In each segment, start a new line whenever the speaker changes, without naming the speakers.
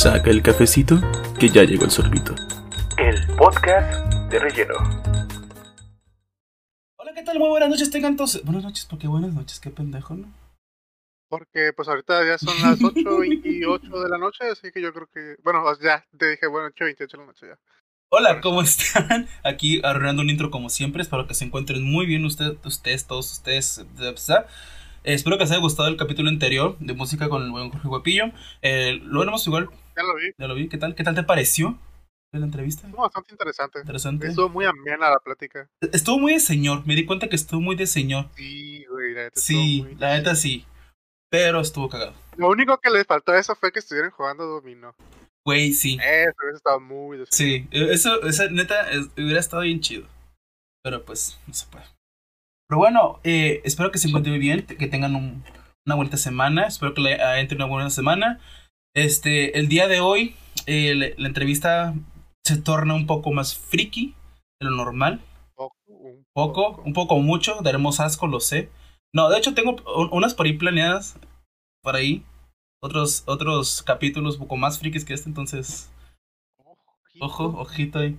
Saca el cafecito, que ya llegó el sorbito.
El podcast de relleno.
Hola, ¿qué tal? Muy buenas noches, tengan todos. Buenas noches, porque buenas noches, qué pendejo, ¿no?
Porque pues ahorita ya son las 8.28 de la noche, así que yo creo que... Bueno, ya te dije, bueno, 8.28 de la noche ya.
Hola, ¿cómo están? Aquí arruinando un intro como siempre. Espero que se encuentren muy bien ustedes, ustedes todos ustedes. ¿verdad? Eh, espero que les haya gustado el capítulo anterior de música con el buen Jorge Guapillo. Eh, lo veremos igual.
Ya lo vi.
Ya lo vi. ¿Qué tal? ¿Qué tal te pareció la entrevista?
Estuvo bastante interesante.
Interesante.
Estuvo muy amena la plática.
Estuvo muy de señor. Me di cuenta que estuvo muy de señor.
Sí, güey, la neta
Sí,
muy-
la neta sí. Pero estuvo cagado.
Lo único que le faltó a eso fue que estuvieran jugando dominó.
Güey, sí.
Eso hubiese estado muy de
Sí, eh, eso, esa neta es- hubiera estado bien chido. Pero pues, no se puede. Pero bueno, eh, espero que se encuentren bien, que tengan un- una buena semana. Espero que le entre una buena semana. Este, el día de hoy, eh, la, la entrevista se torna un poco más friki de lo normal.
poco. Un
Poco, un poco mucho, daremos asco, lo sé. No, de hecho tengo un- unas por ahí planeadas, por ahí. Otros, otros capítulos un poco más frikis que este, entonces
Ojito.
Ojo, ojito ahí.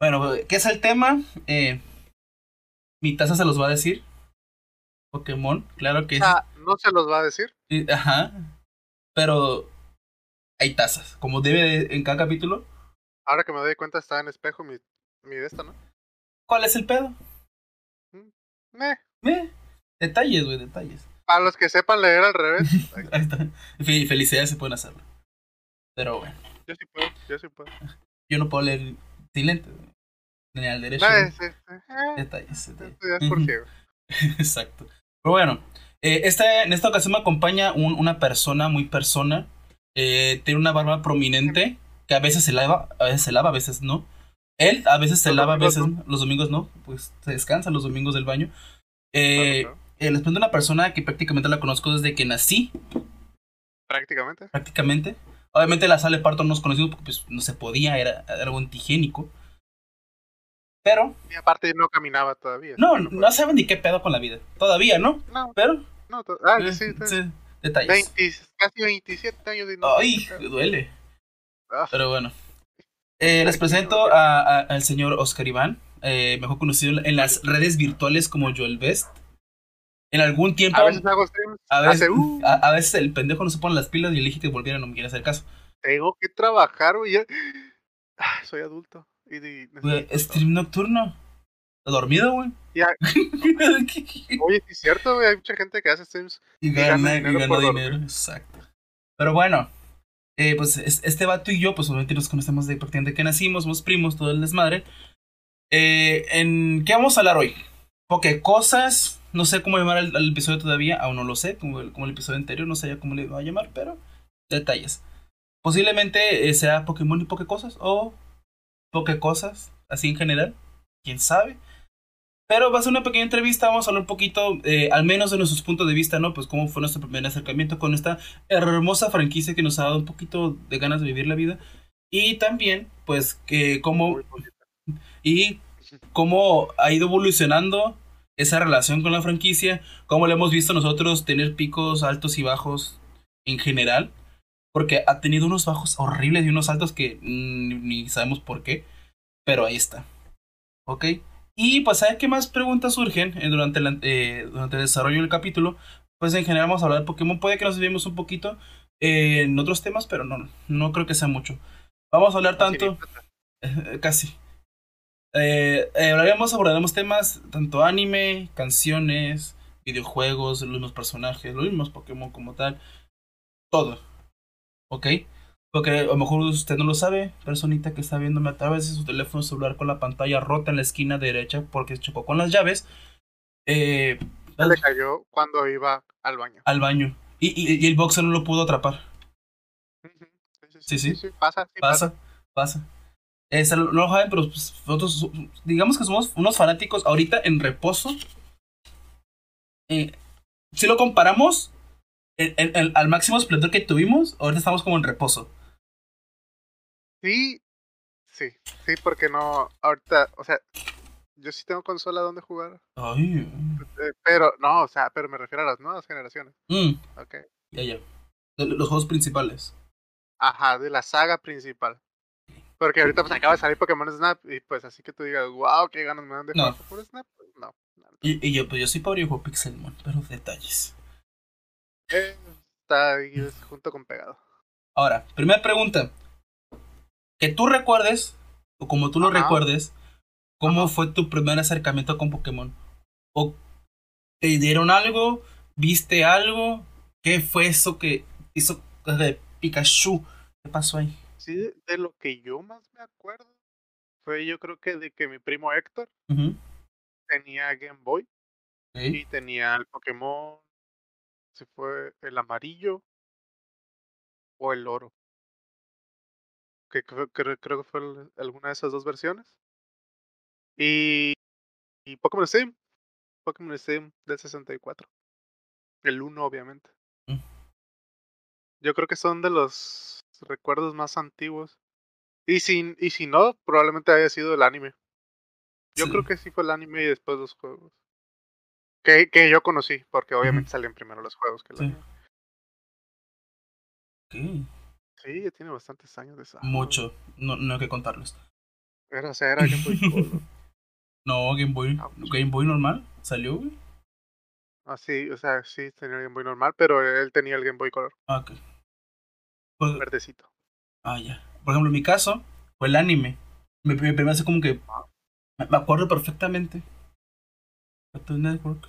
Bueno, ¿qué es el tema? Eh, mi taza se los va a decir. Pokémon, claro que
O sea, no se los va a decir.
Ajá. Pero hay tazas, como debe de- en cada capítulo.
Ahora que me doy cuenta está en espejo mi, mi de esta, ¿no?
¿Cuál es el pedo?
Eh,
Eh, detalles, güey, detalles.
para los que sepan leer al revés,
Ahí está. Fe- Felicidades se pueden hacerlo. Pero bueno,
yo sí puedo, yo sí puedo.
yo no puedo leer sin lentes. Ni al derecho.
No,
güey.
es, es- eh,
Detalles, detalles.
es por ciego.
Exacto. Pero bueno, eh, esta, en esta ocasión me acompaña un- una persona muy persona. Eh, tiene una barba prominente que a veces se lava, a veces se lava, a veces no. Él a veces se
Los
lava, a veces los domingos no. Pues se descansa los domingos del baño. Eh,
Claro, claro.
eh, les presento una persona que prácticamente la conozco desde que nací,
Prácticamente.
prácticamente. Obviamente la sala de parto no nos conocimos porque pues, no se podía, era, era algo antigénico. Pero,
Y aparte no caminaba todavía.
no, no saben ni qué pedo con la vida. Todavía, ¿no?
No,
Pero,
no, ah,
eh,
sí, sí,
sí, detalles.
20, casi 27 años de.
Ay, duele.
Ah,
Pero bueno. Eh, les presento a- a- al señor Oscar Iván, eh, mejor conocido en las redes virtuales como Joel Best. En algún tiempo,
a veces hago streams.
a veces,
uh,
a, a veces el pendejo no se pone las pilas y elige que volviera, no me quiere hacer caso.
tengo que trabajar, güey. Ah, soy adulto. Y, y
stream nocturno. ¿Está dormido, güey?
Ya. Oye, es cierto, güey. Hay mucha gente que hace streams.
gana,
gana
y gana dinero.
dormir.
Exacto. Pero bueno, eh, pues es- este vato y yo, pues obviamente nos conocemos de prácticamente que nacimos, somos primos, todo el desmadre. Eh, ¿En qué vamos a hablar hoy? Porque cosas, no sé cómo llamar al, al episodio todavía, aún no lo sé, como el, como el episodio anterior, no sé ya cómo le va a llamar, pero detalles. Posiblemente eh, sea Pokémon y Pokécosas, o Pokécosas, así en general, quién sabe. Pero va a ser una pequeña entrevista, vamos a hablar un poquito, eh, al menos de nuestros puntos de vista, ¿no? Pues cómo fue nuestro primer acercamiento con esta hermosa franquicia que nos ha dado un poquito de ganas de vivir la vida. Y también, pues, que cómo, y cómo ha ido evolucionando esa relación con la franquicia, cómo le hemos visto nosotros tener picos altos y bajos en general, porque ha tenido unos bajos horribles y unos altos que mm, ni sabemos por qué, pero ahí está. ¿Ok? Y pues, ¿sabes qué más preguntas surgen eh, durante, la- eh, durante el desarrollo del capítulo? Pues en general vamos a hablar de Pokémon, puede que nos desviemos un poquito eh, en otros temas, pero no, no creo que sea mucho. Vamos a hablar tanto... Casi. Hablaremos, abordaremos temas, tanto anime, canciones, videojuegos, los mismos personajes, los mismos Pokémon como tal. Todo. ¿Ok? Porque a lo mejor usted no lo sabe, personita que está viéndome a través de su teléfono celular con la pantalla rota en la esquina derecha porque chocó con las llaves. Eh,
Se le cayó cuando iba al baño.
al baño. Y, y- y el boxer no lo pudo atrapar.
Ujú.
Sí, sí.
Pasa, sí, pasa.
Pasa, pasa. Este, no lo saben, pero pues, nosotros, so- digamos que somos unos fanáticos ahorita en reposo. Eh, si lo comparamos al máximo esplendor que tuvimos, ahorita estamos como en reposo.
Sí, sí, sí, porque no, ahorita, o sea, yo sí tengo consola donde jugar,
Ay.
eh, pero, no, o sea, pero me refiero a las nuevas generaciones,
Mm,
ok.
ya, ya. Los juegos principales.
Ajá, de la saga principal. Porque ahorita pues acaba de salir Pokémon Snap y pues así que tú digas, wow, qué ganas me dan de
No.
jugar por Snap. Pues, no.
Y, y yo, pues yo soy pobre y juego Pixelmon, pero detalles.
Eh, está ahí junto con pegado.
Ahora, primera pregunta. Que tú recuerdes, o como tú lo
Ajá.
recuerdes, ¿cómo
Ajá.
fue tu primer acercamiento con Pokémon? ¿O te dieron algo? ¿Viste algo? ¿Qué fue eso que hizo de Pikachu? ¿Qué pasó ahí?
Sí, de, lo que yo más me acuerdo fue yo creo que de que mi primo Héctor tenía Game Boy y tenía el Pokémon, se fue el amarillo o el oro. Que creo, creo, creo que fue el- alguna de esas dos versiones. Y, y Pokémon Steam, Pokémon Steam del 64. El 1 obviamente.
Mm.
Yo creo que son de los recuerdos más antiguos. Y si, y si no, probablemente haya sido el anime. Yo
Sí.
creo que sí fue el anime y después los juegos. Que, que yo conocí, porque obviamente salían primero los juegos que el
Sí.
anime.
Ok.
Sí, ya tiene bastantes años de eso.
Mucho. No, no hay que contarlos.
Era, o sea, era Game Boy Color.
No, Game Boy.
Ouch.
Game Boy normal. ¿Salió, güey?
Ah, sí, o sea, sí tenía el Game Boy normal, pero él tenía el Game Boy Color,
Ah, ok. Pues-
verdecito.
Ah, ya. Por ejemplo, en mi caso, fue el anime. Me, me, me hace como que. Me me acuerdo perfectamente. Cartoon Network.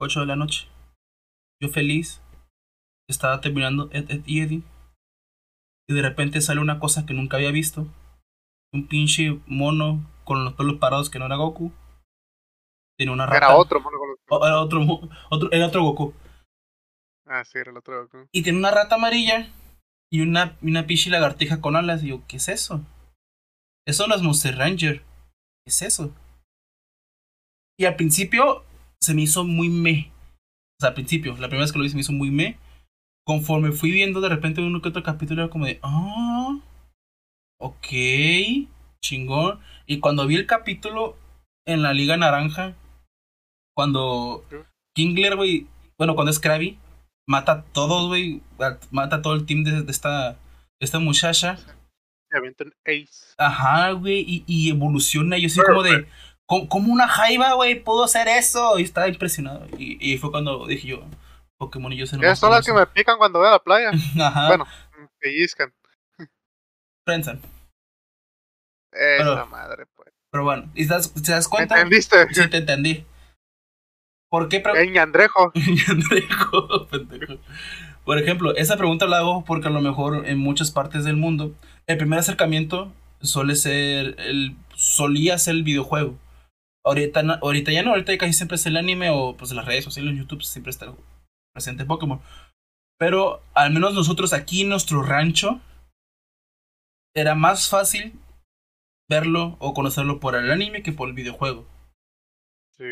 8 de la noche. Yo feliz. Estaba terminando Ed, Ed y Eddie. Y de repente sale una cosa que nunca había visto. Un pinche mono con los pelos parados que no era Goku. Tenía una rata.
Era otro mono con los-
O- era otro, era otro Goku.
Ah, sí, era el otro. Goku.
Y tiene una rata amarilla y una, una pinche lagartija con alas. Y yo, ¿qué es eso? Eso no es Monster Ranger. ¿Qué es eso? Y al principio se me hizo muy me. O sea, al principio, la primera vez que lo vi se me hizo muy me. Conforme fui viendo de repente uno que otro capítulo, era como de, ah, ok, chingón. Y cuando vi el capítulo en la Liga Naranja, cuando Kingler, güey, bueno, cuando es Krabby, mata a todos, güey, mata a todo el team de, de esta, de esta muchacha.
Se avientan Ace.
Ajá, güey, y, y evoluciona. Yo así como de, ¿cómo, cómo una jaiba, güey, pudo hacer eso? Y estaba impresionado. Y, y fue cuando dije yo, Pokémon y yo se
Esas son las que me pican cuando voy a la playa.
Ajá,
Bueno, pellizcan.
Prensan.
Esa madre, pues.
Pero bueno, ¿y te das, te das
¿Me
cuenta?
entendiste?
Sí, te entendí. ¿Por qué? pre-
El ñandrejo.
Pendejo, pendejo. Por ejemplo, esa pregunta la hago porque a lo mejor en muchas partes del mundo el primer acercamiento suele ser el solía ser el videojuego. Ahorita, ahorita ya no, ahorita casi siempre es el anime o pues las redes sociales, en YouTube siempre está presente Pokémon. Pero al menos nosotros aquí en nuestro rancho era más fácil verlo o conocerlo por el anime que por el videojuego.
Sí.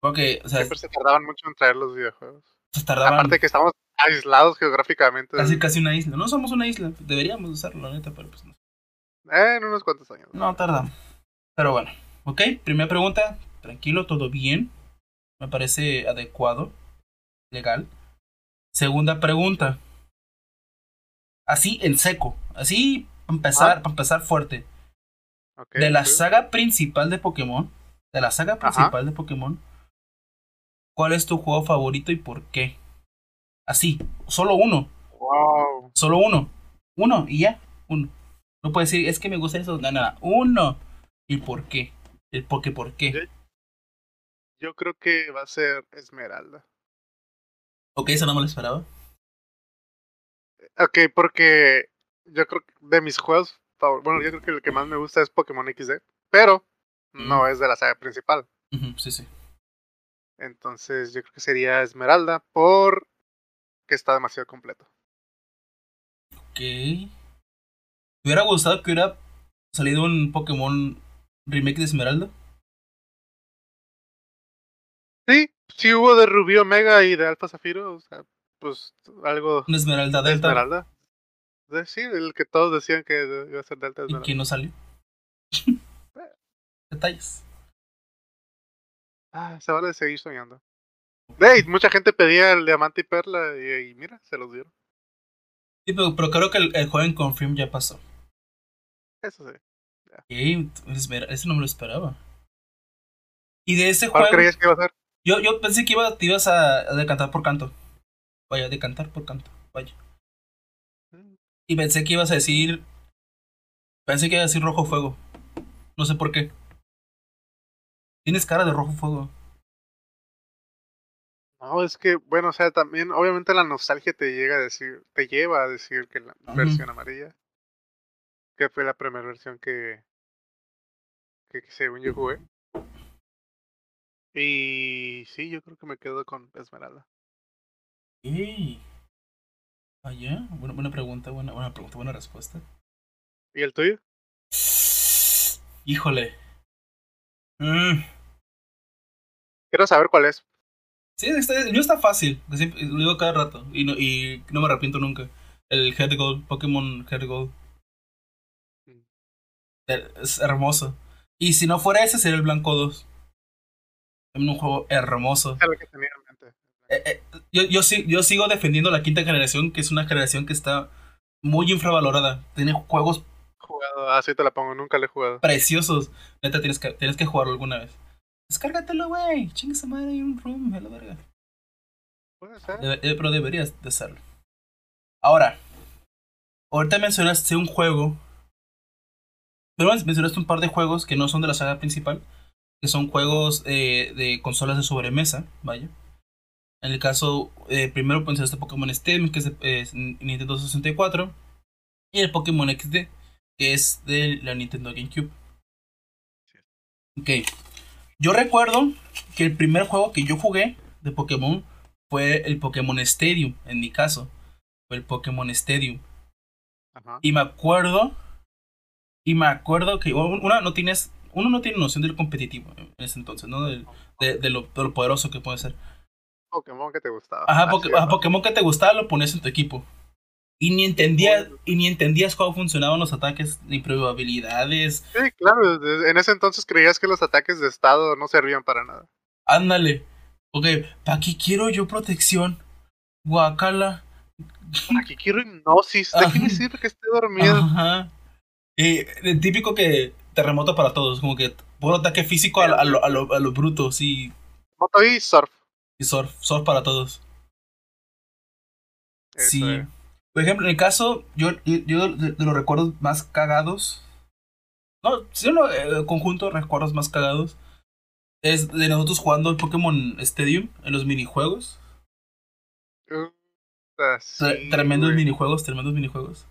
Porque, o sea,
Siempre se tardaban mucho en traer los videojuegos.
se tardaban
Aparte que estamos aislados geográficamente.
casi casi una isla. No somos una isla, deberíamos usarlo, la neta, pero pues no.
Eh, en unos cuantos años.
No tardamos. Pero bueno, ok, primera pregunta, tranquilo, todo bien. Me parece adecuado, legal. Segunda pregunta. Así en seco, así para empezar,
Ah.
para empezar fuerte. De la saga principal de Pokémon, de la saga principal de Pokémon, ¿cuál es tu juego favorito y por qué? Así, solo uno,
Wow.
solo uno, uno y ya, uno. No puedes decir, es que me gusta eso, no, nada, uno. ¿Y por qué? El por qué, por qué.
Yo- Yo creo que va a ser Esmeralda.
Ok, eso no me lo esperaba.
Ok, porque yo creo que de mis juegos favor- bueno, yo creo que el que más me gusta es Pokémon XD, pero no es de la saga principal.
Ujú, sí, sí.
Entonces yo creo que sería Esmeralda por que está demasiado completo.
Ok. ¿Te hubiera gustado que hubiera salido un Pokémon remake de Esmeralda?
Sí, sí hubo de Rubí Omega y de Alfa Zafiro, o sea, pues algo
Una Esmeralda
de
Delta.
Esmeralda. Sí, el que todos decían que iba a ser Delta
¿Y
Esmeralda.
quién no salió? Detalles.
Ah, se vale seguir soñando. Hey, mucha gente pedía el diamante y perla y, y mira, se los dieron.
Sí, pero, pero creo que el, el juego en Confirm ya pasó.
Eso sí.
Ey, espera, ese no me lo esperaba. Y de ese
¿Cuál
juego,
creías que iba a ser?
Yo, yo pensé que iba, te ibas a, a decantar por canto. Vaya, decantar por canto, vaya. Y pensé que ibas a decir. Pensé que ibas a decir rojo fuego. No sé por qué. Tienes cara de rojo fuego.
No, es que, bueno, o sea, también, obviamente la nostalgia te llega a decir, te lleva a decir que la versión amarilla, que fue la primera versión que, que, que según yo jugué. Y sí, yo creo que me quedo con Esmeralda.
Ey. Vaya, buena, buena pregunta, buena, buena pregunta, buena respuesta.
¿Y el tuyo?
Híjole. Mm.
Quiero saber cuál es.
Sí, está, el mío está fácil. siempre- lo digo cada rato. Y no, y no me arrepiento nunca. El Head Gold, Pokémon Head Gold.
Mm.
Es hermoso. Y si no fuera ese, sería el Blanco 2. Un juego hermoso.
Es lo que tenía en mente.
Eh, eh, yo, yo, yo sigo defendiendo la quinta generación, que es una generación que está muy infravalorada. Tiene juegos
Jugado, así te la pongo, nunca le he jugado.
preciosos. Neta, tienes que, tienes que jugarlo alguna vez. Descárgatelo, güey. Chingue esa madre en un room, a la verga.
Puede ser.
Debe- eh, pero deberías de hacerlo. Ahora, ahorita mencionaste un juego. Pero mencionaste un par de juegos que no son de la saga principal, que son juegos eh, de consolas de sobremesa, vaya. En el caso, eh, primero mencionaste Pokémon Stadium, que es de eh, Nintendo 64, y el Pokémon XD, que es de la Nintendo GameCube. Ok. Yo recuerdo que el primer juego que yo jugué de Pokémon fue el Pokémon Stadium, en mi caso. Fue el Pokémon Stadium.
Ajá.
Y me acuerdo. Y me acuerdo que una no tienes. Uno no tiene noción del competitivo en ese entonces, ¿no? Del- De, de lo, de lo poderoso que puede ser.
Pokémon que te gustaba.
Ajá,
era.
ajá, Pokémon que te gustaba lo ponías en tu equipo. Y ni entendías, y ni entendías cómo funcionaban los ataques, ni probabilidades.
Sí, claro. En ese entonces creías que los ataques de estado no servían para nada.
Ándale. Ok, ¿para qué quiero yo protección? Guacala.
Aquí quiero hipnosis. ¿De qué me sirve que esté dormido?
Ajá. Y el típico que terremoto para todos, como que puro ataque físico a, a lo, a, lo, a lo bruto, sí.
Moto y surf.
Y surf, surf para todos.
Eso
sí.
es.
Por ejemplo, en el caso, yo, yo, de, de los recuerdos más cagados. No, si uno eh, conjunto de recuerdos más cagados. Es de nosotros jugando el Pokémon Stadium en los minijuegos. Tre-
sí,
tremendos
güey.
minijuegos, tremendos minijuegos.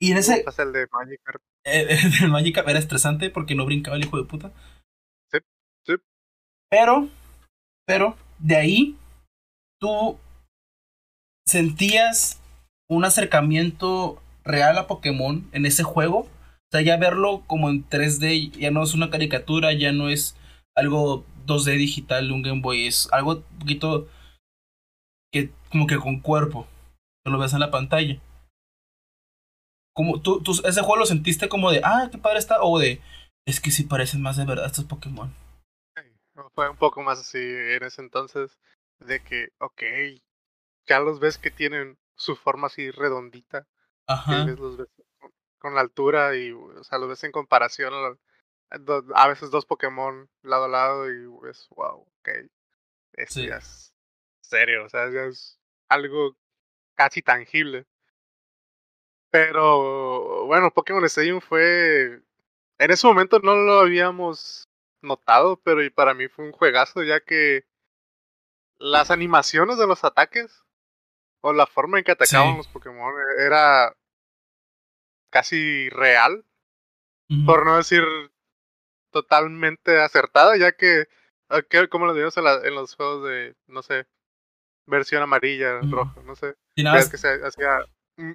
Y en ese,
el de Magikarp.
eh, el Magikarp era estresante porque no brincaba el hijo de puta.
Sí, sí.
Pero, pero, de ahí, tú sentías un acercamiento real a Pokémon en ese juego. O sea, ya verlo como en 3D, ya no es una caricatura, ya no es algo 2D digital de un Game Boy, es algo un poquito que como que con cuerpo, que lo ves en la pantalla. Como tú, tú ese juego lo sentiste como de, ah, qué padre está, o de, es que sí parecen más de verdad estos Pokémon.
Fue un poco más así en ese entonces. De que, ok, ya los ves que tienen su forma así redondita.
Ajá.
ves- los ves con, con la altura y, o sea, los ves en comparación a, los- a veces dos Pokémon lado a lado y es, wow, ok, esto
Sí.
ya es serio, o sea, ya es algo casi tangible. Pero bueno, Pokémon Stadium fue, en ese momento no lo habíamos notado, pero y para mí fue un juegazo ya que las animaciones de los ataques o la forma en que atacaban
Sí.
los Pokémon era casi real, por no decir totalmente acertada, ya que, ok, como lo vimos en, la- en los juegos de, no sé, versión amarilla,
Ujú.
rojo, no sé, que se hacía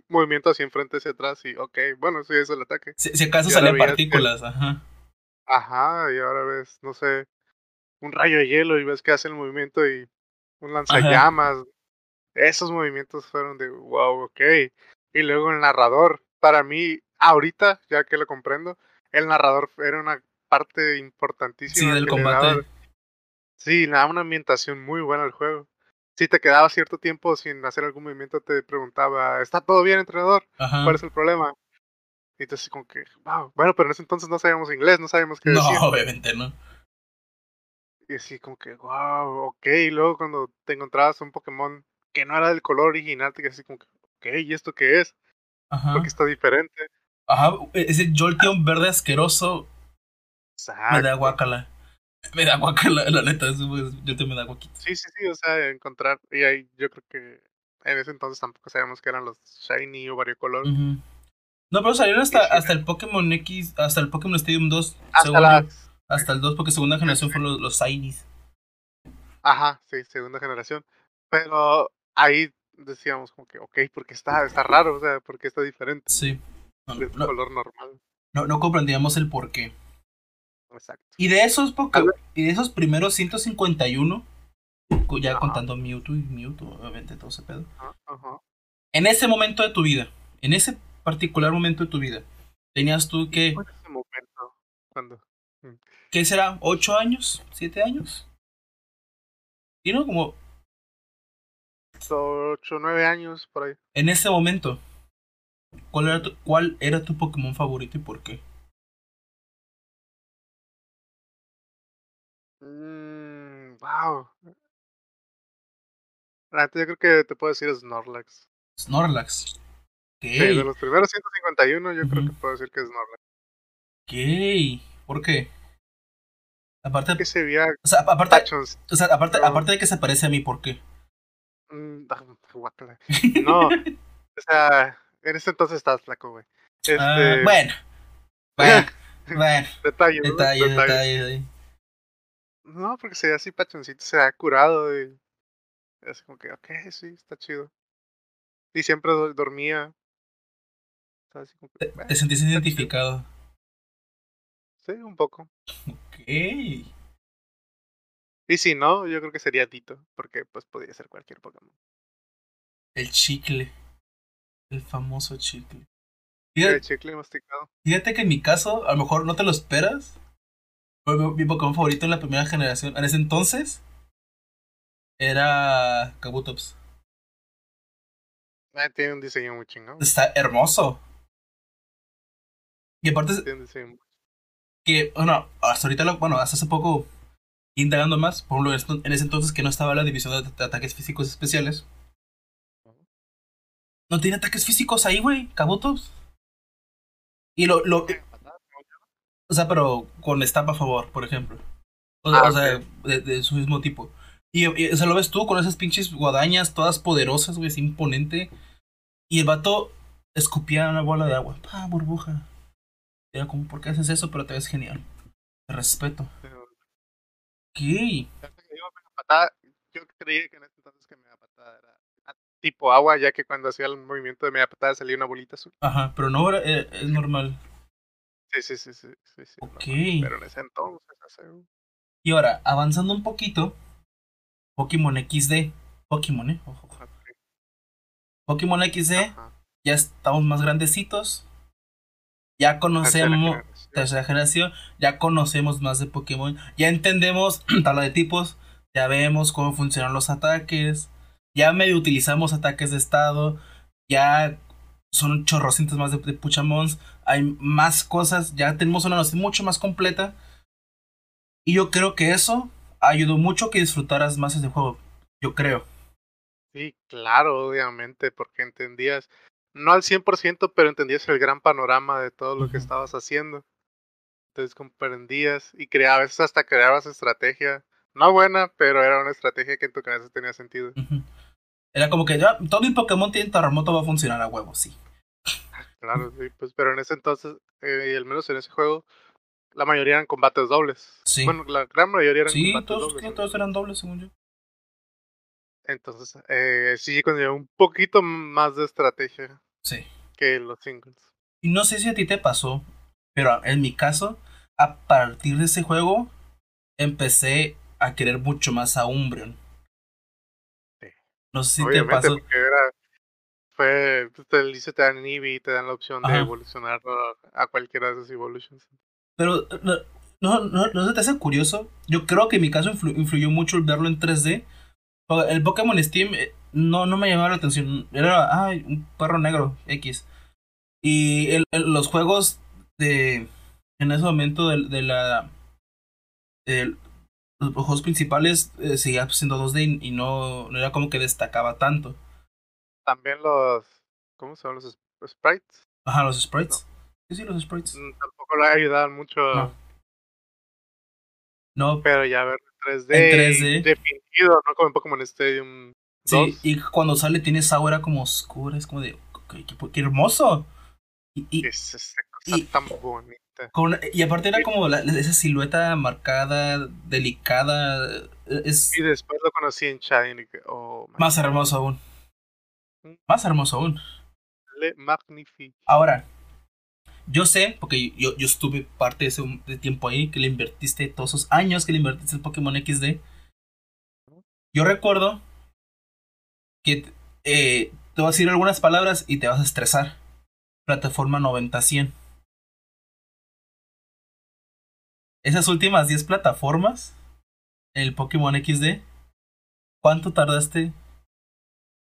movimiento hacia enfrente, hacia atrás y, ok, bueno, sí, es el ataque.
si, si acaso
que-
partículas, ajá.
Ajá, y ahora ves, no sé, un rayo de hielo y ves que hace el movimiento y un lanzallamas. Esos movimientos fueron de wow, ok. Y luego el narrador, para mí, ahorita, ya que lo comprendo, el narrador era una parte importantísima.
Sí, del
daba-
combate.
sí, le daba una ambientación muy buena al juego. Si te quedaba cierto tiempo sin hacer algún movimiento, te preguntaba, ¿está todo bien, entrenador?
Ajá.
¿Cuál es el problema? Y entonces como que, wow, bueno, pero en ese entonces no sabíamos inglés, no sabíamos qué
No,
decir.
obviamente no.
Y así como que, wow, ok. Y luego cuando te encontrabas un Pokémon que no era del color original, te quedas así como que, ok, ¿y esto qué es?
Ajá.
Porque está diferente.
Ajá. Ese Jolteon verde asqueroso me da
Exacto.
guacala. Me da guacala, la neta. Eso, pues, Jolteon me da guaquito.
Sí, sí, sí, o sea, encontrar. Y ahí yo creo que en ese entonces tampoco sabíamos que eran los Shiny o variocolor.
No, pero salieron hasta, hasta el Pokémon X, hasta el Pokémon Stadium 2.
Hasta
según
la.
yo. Hasta el 2, porque segunda generación fueron los, los Shinies.
Ajá, sí, segunda generación. Pero ahí decíamos como que, ok, porque está, está raro, o sea, porque está diferente
Sí. No,
color normal.
no, no comprendíamos el porqué.
Exacto.
Y de esos
A
Poké-
ver.
y de esos primeros 151, co- ya
Ajá.
contando Mewtwo y Mewtwo, obviamente todo ese pedo.
Ajá.
En ese momento de tu vida, en ese particular momento de tu vida, tenías tú que,
ese momento cuando.
¿qué será? ¿8 años? ¿7 años? ¿Y no? Como
ocho, nueve años por ahí.
en ese momento, ¿cuál era tu, cuál era tu Pokémon favorito y por qué?
Mm, wow. La neta, yo creo que te puedo decir Snorlax.
Snorlax. Ok,
Sí, de los primeros 151 yo creo
Ujú.
que puedo decir que es Snorlax.
ok. ¿Por qué? Aparte,
Que se veía
o sea, aparte, o sea, aparte, aparte de que se parece a mí, ¿por qué?
Mm, ah. No, o sea, en ese entonces estabas flaco, güey. Este,
Ah, bueno, bueno, bueno,
detalle, ¿no?
detalle,
Detalle. No, porque se ve así pachoncito, se ha curado y así como que, ok, sí, está chido. Y siempre do- dormía. O sea, así como que,
Te
"Bueno,
sentiste identificado.
sí, un poco.
Ok.
Y si no, yo creo que sería Tito, porque pues podría ser cualquier Pokémon.
El chicle. El famoso chicle.
El chicle masticado.
fíjate que en mi caso, a lo mejor no te lo esperas. Mi, Pokémon favorito en la primera generación, en ese entonces, era Kabutops.
Ah, tiene un diseño muy chingón.
Está hermoso. Y aparte,
Tiene un diseño muy-
que, bueno, hasta ahorita, lo- bueno, hasta hace poco, indagando más, por ejemplo, en ese entonces que no estaba la división de, de ataques físicos especiales. No tiene ataques físicos ahí, güey, Kabutops. Y lo, lo. O sea, pero con stamp a favor, por ejemplo. O,
Ah,
o sea, de, de su mismo tipo. Y, y, o sea, lo ves tú con esas pinches guadañas todas poderosas, güey, es imponente. Y el vato escupía una bola de agua. ¡Pah, burbuja! Era como, ¿por qué haces eso? Pero te ves genial. Te respeto.
Pero,
¿Qué?
yo, creía que en ese entonces que media patada era ah, tipo agua, ya que cuando hacía el movimiento de media patada salía una bolita azul.
Ajá, pero no era, eh, es normal.
Sí, sí, sí, sí, sí, sí,
Ok.
normal. Pero en ese entonces, hace un-
Y ahora, avanzando un poquito, Pokémon XD. Pokémon, ¿eh? Ojo, ojo. Pokémon XD,
Ajá.
ya estamos más grandecitos. Ya conocemos, tercera generación, ya conocemos más de Pokémon, ya entendemos tabla de tipos, ya vemos cómo funcionan los ataques, ya medio utilizamos ataques de estado, ya son chorrocientos más de, de Puchamons, hay más cosas, ya tenemos una noción mucho más completa. Y yo creo que eso ayudó mucho que disfrutaras más ese juego. Yo creo.
Sí, claro, obviamente, porque entendías, no al 100%, pero entendías el gran panorama de todo lo que estabas haciendo. Entonces comprendías y creabas, hasta creabas estrategia, no buena, pero era una estrategia que en tu cabeza tenía sentido.
Era como que ya todo mi Pokémon tiene terremoto, va a funcionar a huevo, sí.
Claro, sí, pues, pero en ese entonces, eh, y al menos en ese juego, la mayoría eran combates dobles.
Sí.
Bueno, la gran mayoría eran
Sí,
combates
todos,
dobles. ¿no?
todos eran dobles, según yo.
Entonces, eh, sí, conlleva un poquito más de estrategia
Sí.
que los singles.
Y no sé si a ti te pasó, pero en mi caso, a partir de ese juego, empecé a querer mucho más a Umbreon.
Sí.
No sé si
Obviamente,
te pasó.
porque. Fue. pues, Te dice, te dan Eevee y te dan la opción
Ajá.
de evolucionar a, a cualquiera de esos evolutions.
Pero no, no, no, no se te hace curioso. Yo creo que en mi caso influ- influyó mucho el verlo en 3D. Pero El Pokémon Steam eh, no, no me llamaba la atención. Era, ay, un perro negro, X. Y el- el- los juegos de. En ese momento de, de la. de los juegos principales eh, seguían siendo 2D y, y no, no era como que destacaba tanto.
También los. ¿Cómo se llaman los sp- sprites?
Ajá, los sprites. Sí, sí, los sprites.
Mm, Tampoco le ayudaban mucho.
No. No,
Pero ya ver en 3D.
En
y
3D.
Definido, no como en Pokémon Stadium 2.
sí, y cuando sale tiene esa aura como oscura, es como de. ¡Qué, qué- qué hermoso! Y, y,
Es esa cosa
y-
tan bonita.
con- y aparte era como la- esa silueta marcada, delicada. eh, Es
Y después lo conocí en Shine. Oh,
más hermoso aún. Más hermoso aún.
Le Magnifique.
Ahora, yo sé, porque yo, yo estuve parte de ese de tiempo ahí, que le invertiste todos esos años que le invertiste el Pokémon XD. Yo recuerdo que eh, te voy a decir algunas palabras y te vas a estresar. Plataforma 90-100. Esas últimas 10 plataformas, el Pokémon XD, ¿cuánto tardaste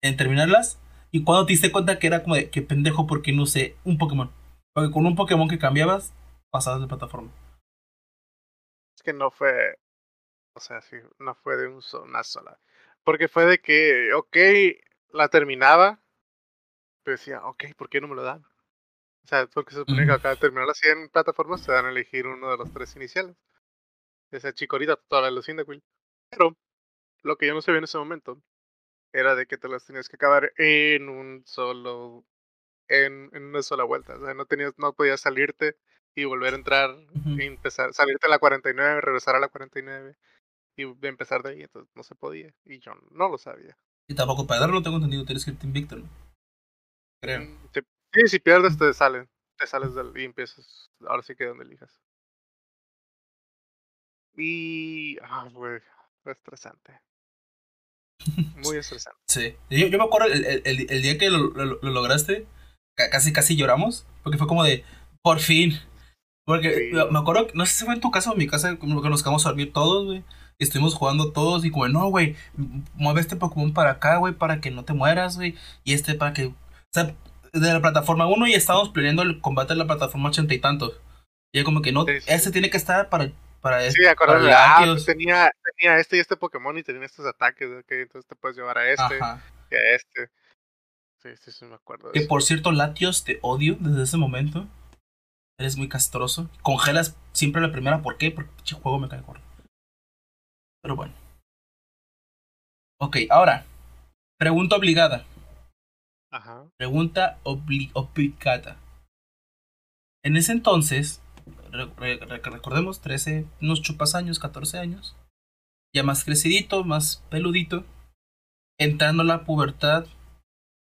en terminarlas? ¿Y cuándo te diste cuenta que era como de que pendejo porque no usé un Pokémon? Porque con un Pokémon que cambiabas, pasabas de plataforma.
Es que no fue. O sea, sí, no fue de un una sola. Porque fue de que, ok, la terminaba. Pero decía, ok, ¿por qué no me lo dan? O sea, porque se supone que acá de terminar las 100 plataformas te dan a elegir uno de los tres iniciales. Ese chico ahorita toda los Cyndaquil. Pero lo que yo no sabía en ese momento era de que te las tenías que acabar en un solo. En, en una sola vuelta. O sea, no, tenías, no podías salirte y volver a entrar y empezar, salirte a la 49, regresar a la 49 y empezar de ahí, entonces no se podía. Y yo no lo sabía.
Y tampoco para darlo, tengo entendido, tienes que irte invicto, ¿no? Creo.
Mm, si- Sí, si pierdes te salen, te sales del, y empiezas, ahora sí que donde elijas. Y, ah, güey, fue estresante. Muy estresante.
Sí. Yo, yo me acuerdo el, el- el- día que lo, lo- lo lograste, ca- casi casi lloramos, porque fue como de, por fin. Porque
Sí.
me acuerdo, no sé si fue en tu casa o en mi casa, como que nos quedamos a dormir todos, güey. Estuvimos jugando todos y como, no, güey, mueve este Pokémon para acá, güey, para que no te mueras, güey. Y este para que... O sea, de la plataforma 1 y estábamos planeando el combate de la plataforma ochenta y tantos. Y yo como que no,
Sí, sí.
este tiene que estar para... para
Sí,
para
acordarme, ah, pues tenía, tenía este y este Pokémon y tenía estos ataques, ok, entonces te puedes llevar a este
Ajá.
y a este. Sí, sí, sí, me acuerdo
Que
eso.
por cierto, Latios, te odio desde ese momento. Eres muy castroso. Congelas siempre la primera. ¿Por qué? Porque pinche juego me cae gordo. Pero bueno. Ok, ahora. Pregunta obligada.
Ajá.
Pregunta obli- obligada. En ese entonces, re- re- re- recordemos, 13, unos chupas años, 14 años. Ya más crecidito, más peludito. Entrando a la pubertad,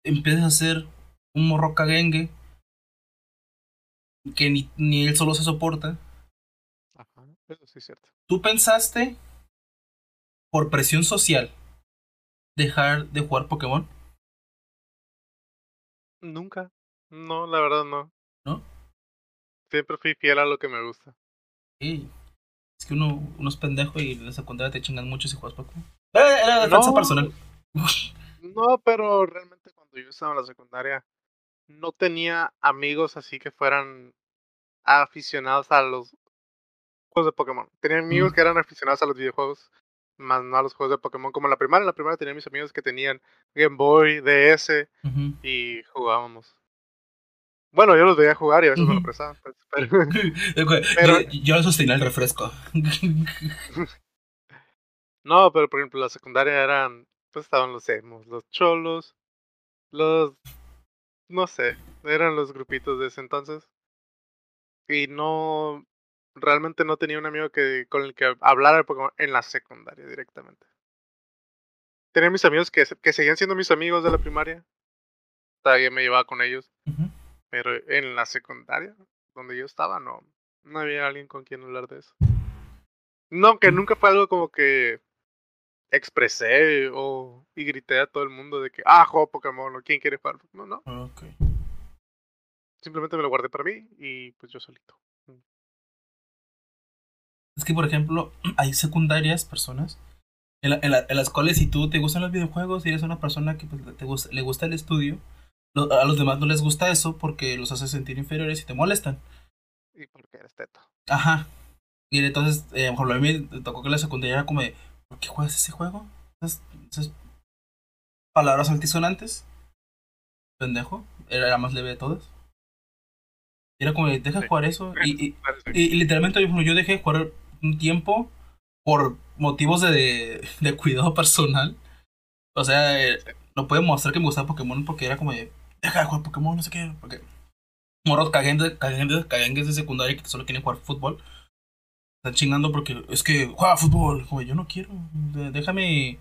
empiezas a ser un morro caguengue. Que ni, ni él solo se soporta.
Ajá. Eso sí es cierto.
¿Tú pensaste, por presión social, dejar de jugar Pokémon?
Nunca. No, la verdad no.
¿No?
Siempre fui fiel a lo que me gusta.
Sí. Es que uno, uno es pendejo y en la secundaria te chingan mucho si juegas Pokémon. Era, era defensa
No.
personal.
No, pero realmente cuando yo estaba en la secundaria no tenía amigos así que fueran aficionados a los juegos de Pokémon. Tenía amigos
Mm.
que eran aficionados a los videojuegos, más no a los juegos de Pokémon. Como en la primaria, en la primaria tenía mis amigos que tenían Game Boy, DS
Ujú.
y jugábamos. Bueno, yo los veía jugar y a veces me lo prestaban. pues, pero-
yo, yo sostenía el refresco.
No, pero por ejemplo, la secundaria eran, pues estaban los emos, los cholos, los, no sé, eran los grupitos de ese entonces. Y no, realmente no tenía un amigo que con el que hablara en la secundaria directamente. Tenía mis amigos que, que seguían siendo mis amigos de la primaria. Todavía me llevaba con ellos. Pero en la secundaria, donde yo estaba, no, no había alguien con quien hablar de eso. No, que
Mm.
nunca fue algo como que expresé o y grité a todo el mundo de que, ah, juego Pokémon, o quién quiere jugar Pokémon. No,
Ok.
simplemente me lo guardé para mí y pues yo solito.
Es que, por ejemplo, hay secundarias, personas, En, la- en, la- en las cuales si tú te gustan los videojuegos y eres una persona que pues, te gusta, le gusta el estudio, a los demás no les gusta eso porque los hace sentir inferiores y te molestan.
Y porque eres teto.
Ajá. Y entonces, eh, por ejemplo, a mí me tocó que la secundaria era como de, ¿por qué juegas ese juego? Esas, esas palabras altisonantes. Pendejo. Era la más leve de todas. Y era como de, deja de
Sí.
jugar eso. Y, y,
Parece.
y- y literalmente, yo dejé de jugar un tiempo por motivos de, de cuidado personal. O sea, eh, no puedo mostrar que me gustaba Pokémon porque era como de, deja de jugar Pokémon, no sé qué. Porque morros caguengues caguengues- caguengues de secundaria que solo quieren jugar fútbol. Están chingando porque es que juega fútbol. Como yo no quiero. Déjame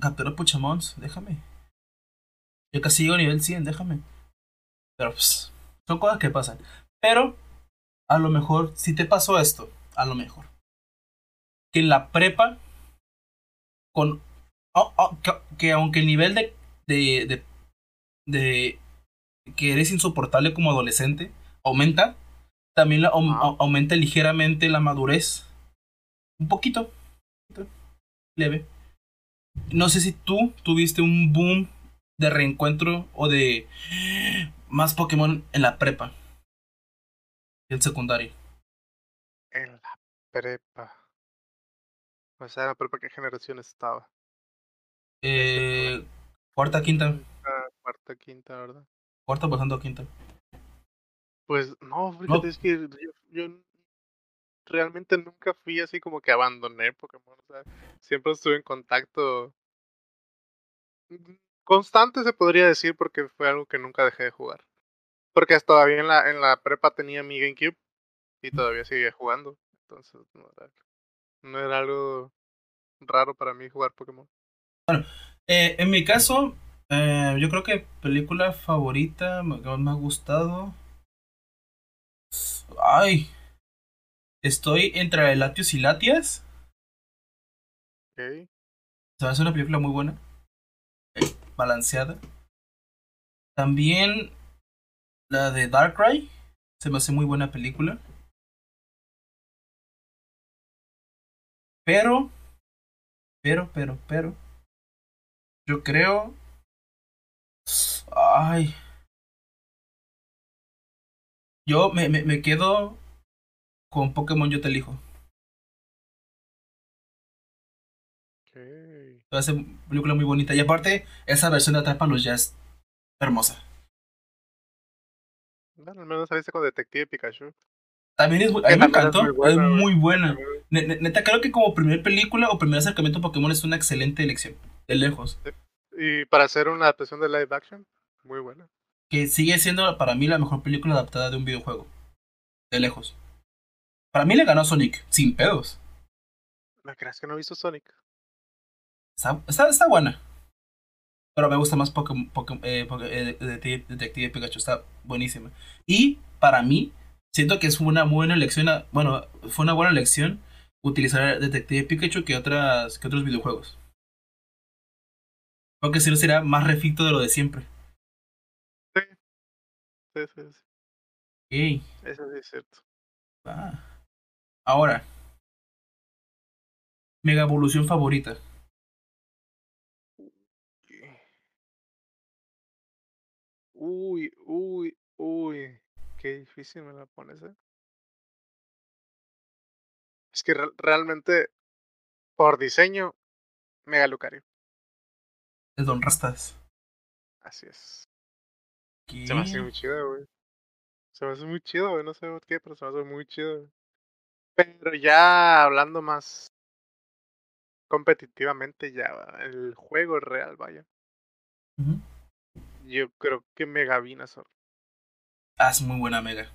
capturar Pokémon, déjame. Yo casi llego a nivel 100, déjame. Pero pues, son cosas que pasan. Pero, a lo mejor, si te pasó esto, a lo mejor. Que en la prepa, con. oh, oh, que, que aunque el nivel de, de. De que eres insoportable como adolescente aumenta, también la-
Ah.
aumenta ligeramente la madurez. Un poquito. poquito, Leve. No sé si tú tuviste un boom de reencuentro o de más Pokémon en la prepa. Y en secundario.
En la prepa. O sea, en la prepa, ¿qué generación estaba?
Eh, cuarta, quinta.
Cuarta, quinta, ¿verdad?
Cuarta pasando a quinta.
Pues no, fíjate, es que yo, yo realmente nunca fui así como que abandoné Pokémon. O sea, siempre estuve en contacto constante, se podría decir, porque fue algo que nunca dejé de jugar. Porque todavía en la, en la prepa tenía mi GameCube y todavía seguía jugando. Entonces no era, no era algo raro para mí jugar Pokémon.
Eh, en mi caso, eh, yo creo que película favorita que más me ha gustado. Ay. Estoy entre Latios y Latias.
Ok,
Se hace una película muy buena. balanceada. También la de Darkrai. Se me hace muy buena película. Pero, pero, pero, pero. Yo creo. Ay. Yo me, me, me quedo con Pokémon Yo Te Elijo.
ok.
Se me hace película muy bonita. Y aparte, esa versión de Atrápalos ya es hermosa.
Bueno, al menos saliste con Detective Pikachu.
También es, a mí me
es
encantó,
muy
es
buena,
muy buena. Ne- ne- Neta, creo que como primer película o primer acercamiento a Pokémon es una excelente elección. De lejos.
Y para hacer una adaptación de live action, muy buena.
Que sigue siendo para mí la mejor película adaptada de un videojuego. De lejos. Para mí le ganó Sonic, sin pedos.
¿Me crees que no he visto Sonic?
Está, está, está buena. Pero me gusta más Pokémon, Pokémon- eh, eh, Detective, Pikachu. Está buenísima. Y para mí, siento que es una buena elección. a- bueno, fue una buena elección utilizar Detective Pikachu que, otras, que otros videojuegos. Aunque si no sería más refito de lo de siempre.
Sí.
Ey,
Eso sí es cierto.
va. Ahora. Mega evolución favorita.
Uy, uy, uy. Qué difícil me la pones, eh. Es que re- realmente, por diseño, Mega Lucario.
De Don Rastas.
Así es.
¿Qué?
Se me hace muy chido, güey. Se me hace muy chido, güey. No sé por qué, pero se me hace muy chido. güey. Pero ya hablando más competitivamente, ya el juego real, vaya. Yo creo que Mega Venusaur.
Ah, es muy buena Mega.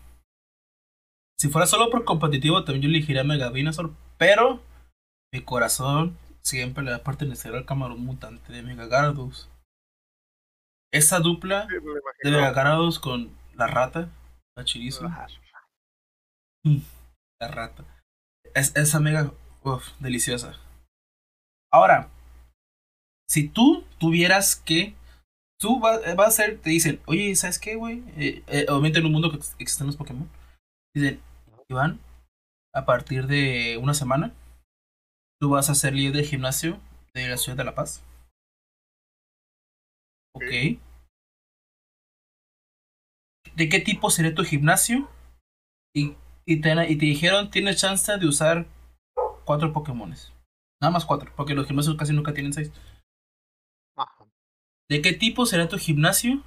Si fuera solo por competitivo, también yo elegiría Mega Venusaur, pero mi corazón siempre le va a pertenecer al camarón mutante de Mega Gyarados. Esa dupla
Sí,
de
imagino.
Mega Gyarados con la rata, la chirizo,
Ajá.
la rata. Es, esa Mega, uff, deliciosa. Ahora, si tú tuvieras que tú vas, vas a ser, te dicen, oye, ¿sabes qué, güey? Eh, eh, obviamente en un mundo que ex- existen los Pokémon. Dicen, Iván, a partir de una semana, tú vas a ser líder de gimnasio de la ciudad de La Paz. Ok. ¿De qué tipo sería tu gimnasio? Y, y, te, y te dijeron, tienes chance de usar cuatro Pokémones. Nada más cuatro, porque los gimnasios casi nunca tienen seis.
Ajá.
¿De qué tipo será tu gimnasio?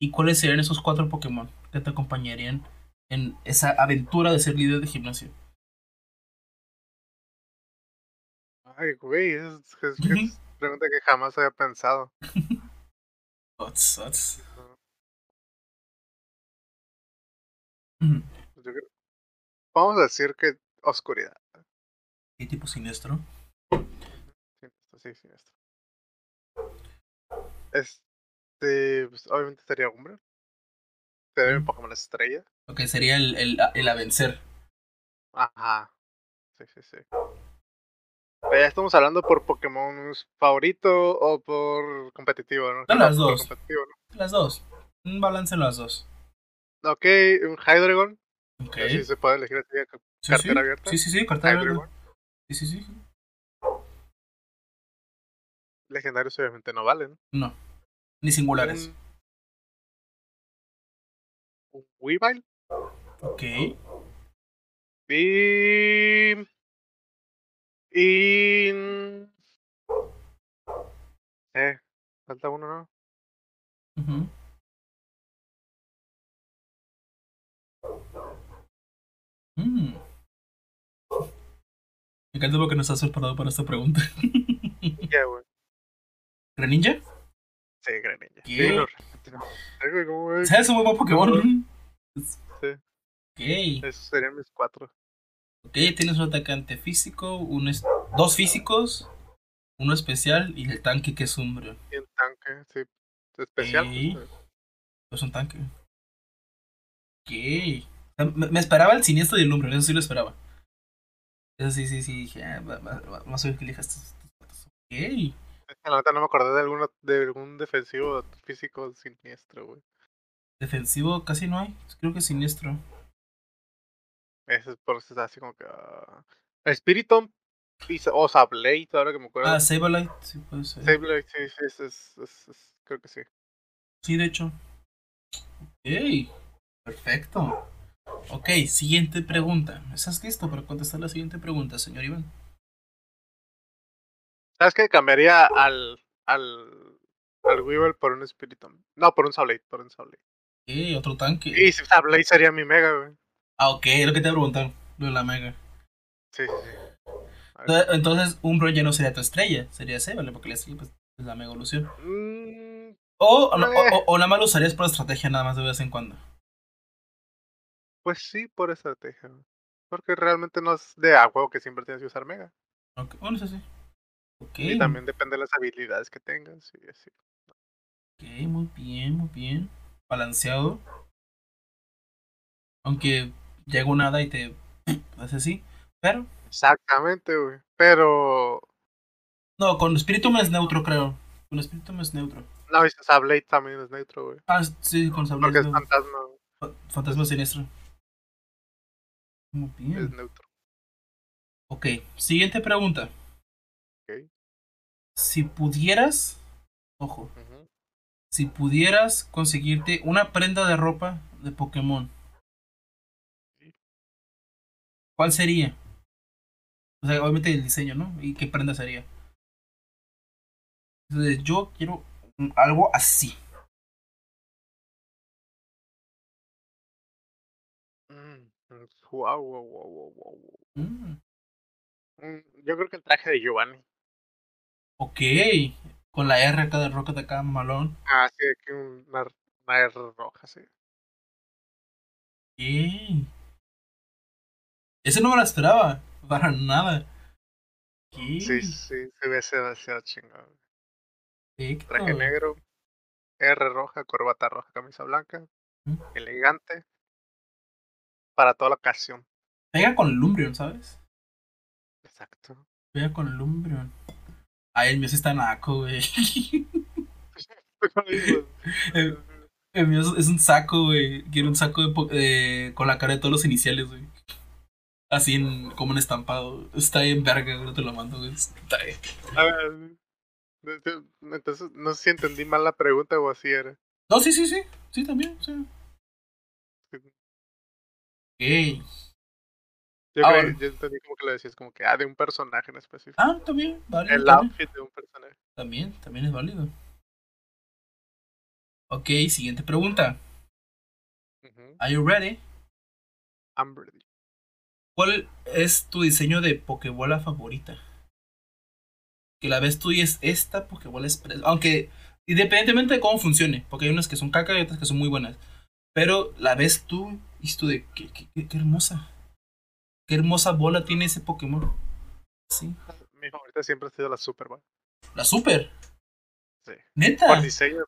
¿Y cuáles serían esos cuatro Pokémon que te acompañarían en esa aventura de ser líder de gimnasio?
Ay, güey, es, es, es
Ujú.
pregunta que jamás había pensado. Yo creo- Vamos a decir que oscuridad.
¿Qué tipo siniestro?
Siniestro, sí, siniestro. Este, pues, obviamente sería Umbra. Sería mi
Ujú.
Pokémon estrella.
Ok, sería el, el, el a vencer.
Ajá. Sí, sí, sí. Pero ya estamos hablando por Pokémon favorito o por competitivo, ¿no?
No, las
Por
dos.
competitivo,
Las dos. Un balance en las dos.
¿no? Ok, un Hydreigon.
Ok.
Se puede elegir así, ca-
Sí,
cartera
sí.
abierta.
Sí, sí, sí, cartera abierta. Sí, sí, sí.
Legendarios obviamente no valen.
No. Ni singulares.
Un, un Weavile.
Ok.
Y. Y. Eh, falta uno, ¿no?
Ujú. Mm. Me encanta porque no estás preparado para esta pregunta.
Ya, güey.
¿Greninja?
Sí, Greninja.
¿Qué?
Sí, lo repito. Ay, güey, ¿cómo ves?
¿Sabes un buen Pokémon?
Sí.
Ok.
Esos serían mis cuatro.
Ok, tienes un atacante físico, un es- dos físicos, uno especial y el tanque que es Umbreon.
Y un tanque, sí. Especial.
Ok.
pues,
Es un tanque. Ok. Sea, Me, me esperaba el siniestro y el Umbreon, eso sí lo esperaba. Eso sí, sí, sí, dije, ah, va- va- va- vamos a ver qué elijas estos vatos. Ok.
La neta no me acordé de, alguno, de algún defensivo físico siniestro, güey.
Defensivo casi no hay, creo que es siniestro.
Ese es por eso está así como que. Spiritomb Sa- o Sablade, ahora que me acuerdo.
Ah, Sableye, sí puede ser.
Sablade, sí, sí, es, es, es- creo que sí.
Sí, de hecho. Ok, perfecto. Ok, siguiente pregunta. ¿Estás listo para contestar la siguiente pregunta, señor Iván?
¿Sabes qué? Cambiaría al. al. al Weevil por un Spiritomb. No, por un Sablade, por un Sablade.
Ok, otro tanque.
Y si Sablade sería mi mega, güey.
Ah, ok, es lo que te preguntar. Lo de la mega.
Sí, sí.
Entonces, entonces Umbro ya no sería tu estrella, sería Sableye, porque la estrella pues, es la mega evolución.
Mm,
O, o, no-
Eh.
o- o nada más lo usarías por estrategia nada más de vez en cuando.
pues sí, por estrategia. Porque realmente no es de a huevo que siempre tienes que usar mega.
Ok, bueno, eso sí. Ok,
Y también depende de las habilidades que tengas y así.
ok, muy bien, muy bien. Balanceado. Aunque llega un hada y te hace así. Pero,
Exactamente, güey. Pero.
no, con espíritu me es neutro, creo. Con espíritu me es neutro.
No, y Sablade también es neutro, güey.
Ah, sí, con Sableye
Porque
es
fantasma, güey,
Fantasma siniestro. Muy
es
bien.
neutro.
Ok, siguiente pregunta.
Ok.
Si pudieras, ojo, si pudieras conseguirte una prenda de ropa de Pokémon, ¿cuál sería? O sea, obviamente el diseño, ¿no? ¿Y qué prenda sería? Entonces, yo quiero algo así.
Guau, guau, guau, guau.
Mm,
Yo creo que el traje de Giovanni.
ok, con la R acá de Rocket acá, malón.
Ah, sí, aquí una, una R roja, sí.
Ok. Ese no me lo esperaba, para nada.
Sí, sí, se ve demasiado chingón. Traje negro, R roja, corbata roja, camisa blanca, elegante. Para toda la ocasión.
Pega con el Umbreon, ¿sabes?
Exacto.
Pega con el Umbreon. Ay, el mío sí está naco, güey. El, el mío es- un saco, güey. Quiero un saco de, eh, con la cara de todos los iniciales, güey. Así en, como un estampado. Está ahí en verga, güey, no te lo mando, güey. Está ahí.
A ver, entonces no sé si entendí mal la pregunta o así era.
No, sí, sí, sí. Sí, también, sí. Ok.
Yo,
Ah,
creí-
bueno.
yo entendí como que lo decías como que, ah, de un personaje en específico.
Ah, también, vale.
El
también.
outfit de un personaje.
También, también es válido. Ok, siguiente pregunta.
Ujú.
Are you ready?
I'm ready.
¿Cuál es tu diseño de Pokébola favorita? Que la ves tú y es esta Pokébola Express. Aunque, independientemente de cómo funcione, porque hay unas que son caca y otras que son muy buenas. Pero la ves tú y tú de qué, qué, qué- qué hermosa. Qué hermosa bola tiene ese Pokémon. Sí.
Mi favorita siempre ha sido la Super Bowl.
La super.
Sí.
Neta.
Por diseño.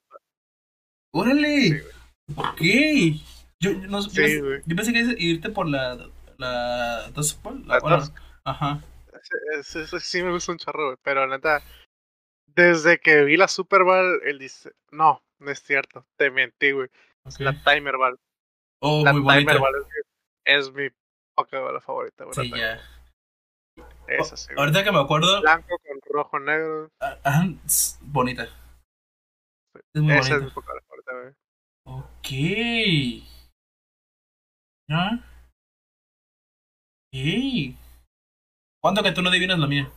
Órale.
Sí, güey.
ok. Yo, yo no, yo
Sí,
pensé-
güey.
yo pensé que irte por la. La. Dusk Ball, la-
La
bueno. Ajá.
Ese sí me gusta un chorro, güey. Pero la neta, desde que vi la Super Bowl, el dice... No, no es cierto. Te mentí, güey. La Timer Ball.
Oh,
la
muy bonita.
Timer Ball es mi, es mi Pokébola favorita, güey.
Sí, ya.
Esa sí, güey.
Ahorita que me acuerdo.
Blanco con rojo, negro.
ah, Ajá, es bonita. Es muy
Esa es mi
bonita.
Pokébola favorita, güey.
Ok. ¿Ya? Ok. ¿Cuánto que tú no adivinas la mía?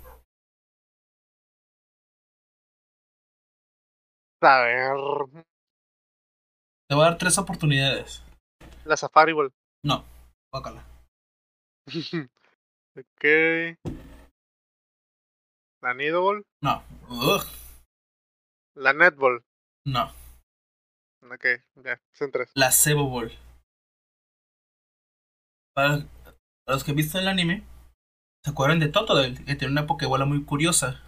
A ver.
Te voy a dar tres oportunidades.
La Safari Ball.
No, guácala.
ok. La Nido Ball.
No. Ugh,
La Netball.
no.
Ok, ya, son tres.
La Cebo Ball. Para los que han visto el anime, ¿se acuerdan de Totodile? Que tiene una Pokébola muy curiosa.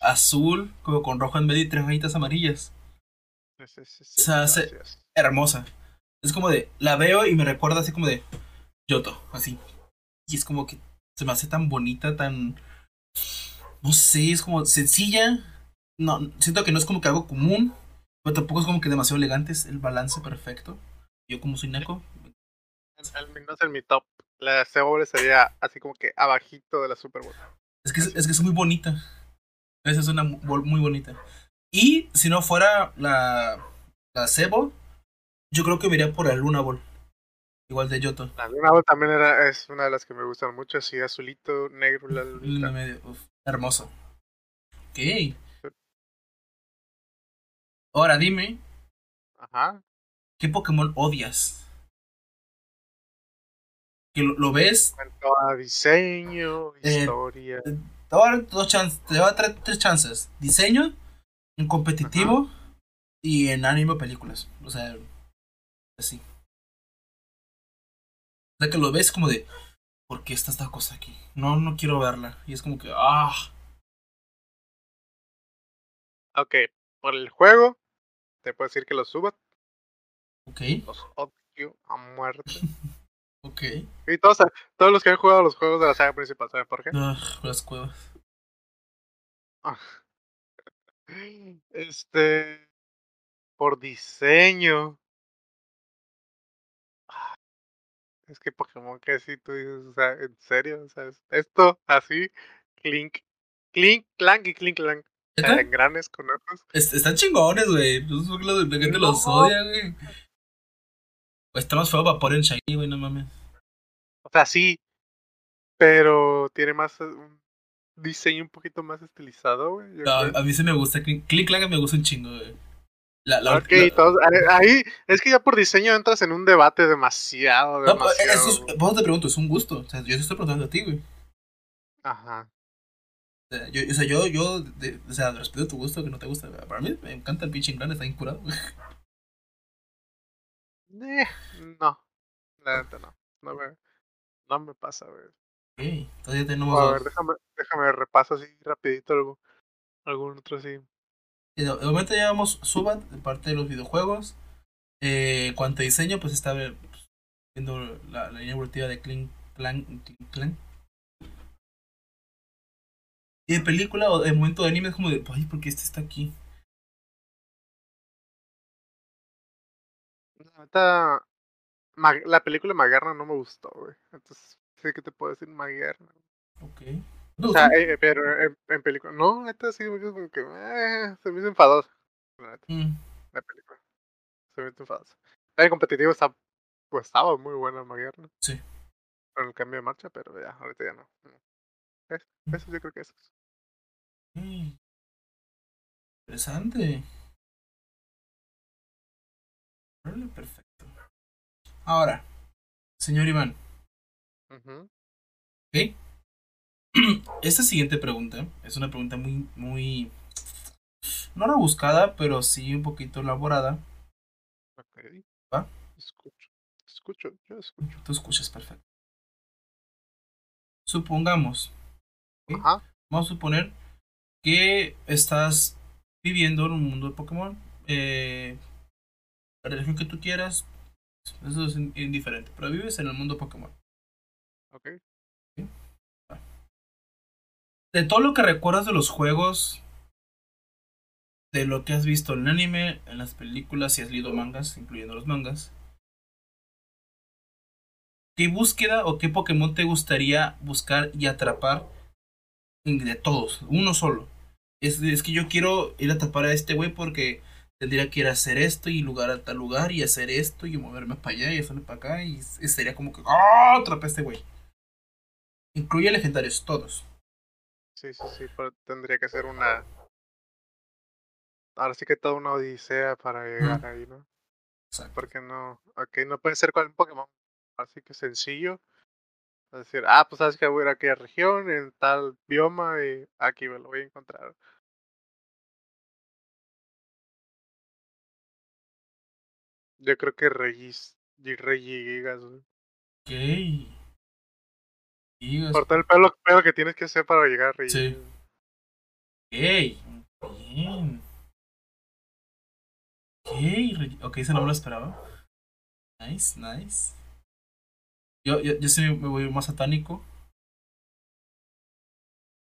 Azul, como con rojo en medio y tres rayitas amarillas.
Sí, sí,
O sea, se- hermosa. Es como de, la veo y me recuerda así como de Yoto, así. Y es como que se me hace tan bonita, tan... No sé, es como sencilla. No, siento que no es como que algo común, pero tampoco es como que demasiado elegante, es el balance perfecto. Yo como soy naco,
Al menos en mi top. La Cebola sería así como que abajito de la Super Bowl.
es que es, es que es muy bonita. Esa es una muy bonita. Y si no fuera la, la Cebo, yo creo que me iría por la Luna Ball. Igual de Yoto.
La Luna Ball también era, es una de las que me gustan mucho, así azulito, negro, la
Luna
lunita.
medio, uf, hermoso. Ok. Ahora dime,
Ajá.
¿qué Pokémon odias? Que lo, lo ves,
Cuanto diseño,
Eh,
historia.
te voy a dar dos chances, te voy a dar tres, chances. Diseño, en competitivo y en anime películas. O sea, así. O sea que lo ves como de, ¿por qué está esta cosa aquí? No, no quiero verla. Y es como que, ah,
Ok, por el juego, te puedo decir que los suba,
ok,
los odio a muerte.
ok.
y todos, todos los que han jugado los juegos de la saga principal, ¿saben por qué?
Ugh, las cuevas.
Este. Por diseño. Ah, Es que Pokémon que si tú dices, o sea, en serio, o sea, es- esto así, clink, clink, clank y clink, clank. O sea,
¿Neta?
en grandes con ojos.
Est- están chingones, güey. No sé por qué la gente los odia, güey. Pues está más feo vapor en Shiny, güey, no mames.
O sea, sí, pero tiene más eh, un diseño un poquito más estilizado, güey.
No, a mí sí me gusta. Click Clank me gusta un chingo, güey. La, la,
Ok,
la-
todos- ahí- ahí, es que ya por diseño entras en un debate demasiado,
No, pues,
demasiado.
eso es, eso te pregunto, es un gusto. O sea, yo te estoy preguntando a ti, güey.
Ajá.
O sea, yo, o sea, yo, yo de- o sea, respeto tu gusto, que no te gusta. Para mí me encanta el pinche Clan, está incurado, güey.
Eh, no, la neta no. No me, no me pasa, güey.
Ya tenemos
A ver, déjame, déjame repaso así rapidito algo, algún otro así.
Y De momento llevamos Subat, de parte de los videojuegos. Eh, cuanto a diseño, pues está eh, pues, viendo la, la línea evolutiva de Clink Clan. Clan. Y de película o de momento de anime es como de, ay, ¿por qué este está aquí?
Neta, la película Magarna no me gustó, güey. Entonces, sé qué te puedo decir, Maguerna.
Ok.
O sea, eh, pero en, en película, no, neta sí, como que eh, se me hizo neta,
Mm,
la película. Se me hizo enfadoso. El competitivo está, pues estaba muy bueno Maguerna.
Sí.
Con el cambio de marcha, pero ya, ahorita ya no. no. Es-
Mm.
Eso yo creo que eso. es.
Interesante. Perfecto. Ahora, señor Iván. ¿ok? Esta siguiente pregunta es una pregunta muy, muy, no rebuscada, pero sí un poquito elaborada.
Ok.
¿Va?
Escucho. Escucho, yo escucho.
Tú escuchas perfecto. Supongamos, vamos a suponer que estás viviendo en un mundo de Pokémon. Eh, la religión que tú quieras, eso es in- indiferente, pero vives en el mundo Pokémon.
Ok.
De todo lo que recuerdas de los juegos, de lo que has visto en el anime, en las películas, si has leído mangas, incluyendo los mangas, ¿qué búsqueda o qué Pokémon te gustaría buscar y atrapar de todos? Uno solo. Es, es que yo quiero ir a atrapar a este güey porque tendría que ir a hacer esto y lugar a tal lugar y hacer esto y moverme para allá y hacerlo para acá y, s- sería como que ¡Ah! atrapé a este güey. Incluye legendarios, todos.
Sí, sí, sí, pero tendría que ser una. Ahora sí que toda una odisea para llegar ahí, ¿no?
Exacto.
Porque no. Ok, no puede ser con un Pokémon. Así que sencillo. Es decir, ah, pues sabes que voy a ir a aquella región, en tal bioma, y aquí me lo voy a encontrar. Yo creo que Regis. y Regigigas, güey.
Ok.
Por todo el pelo, pelo que tienes que hacer para llegar a Regis.
Sí. Ok. Bien. Ok, ok, ese no me lo esperaba. Nice, nice. Yo, yo, yo sí me voy más satánico.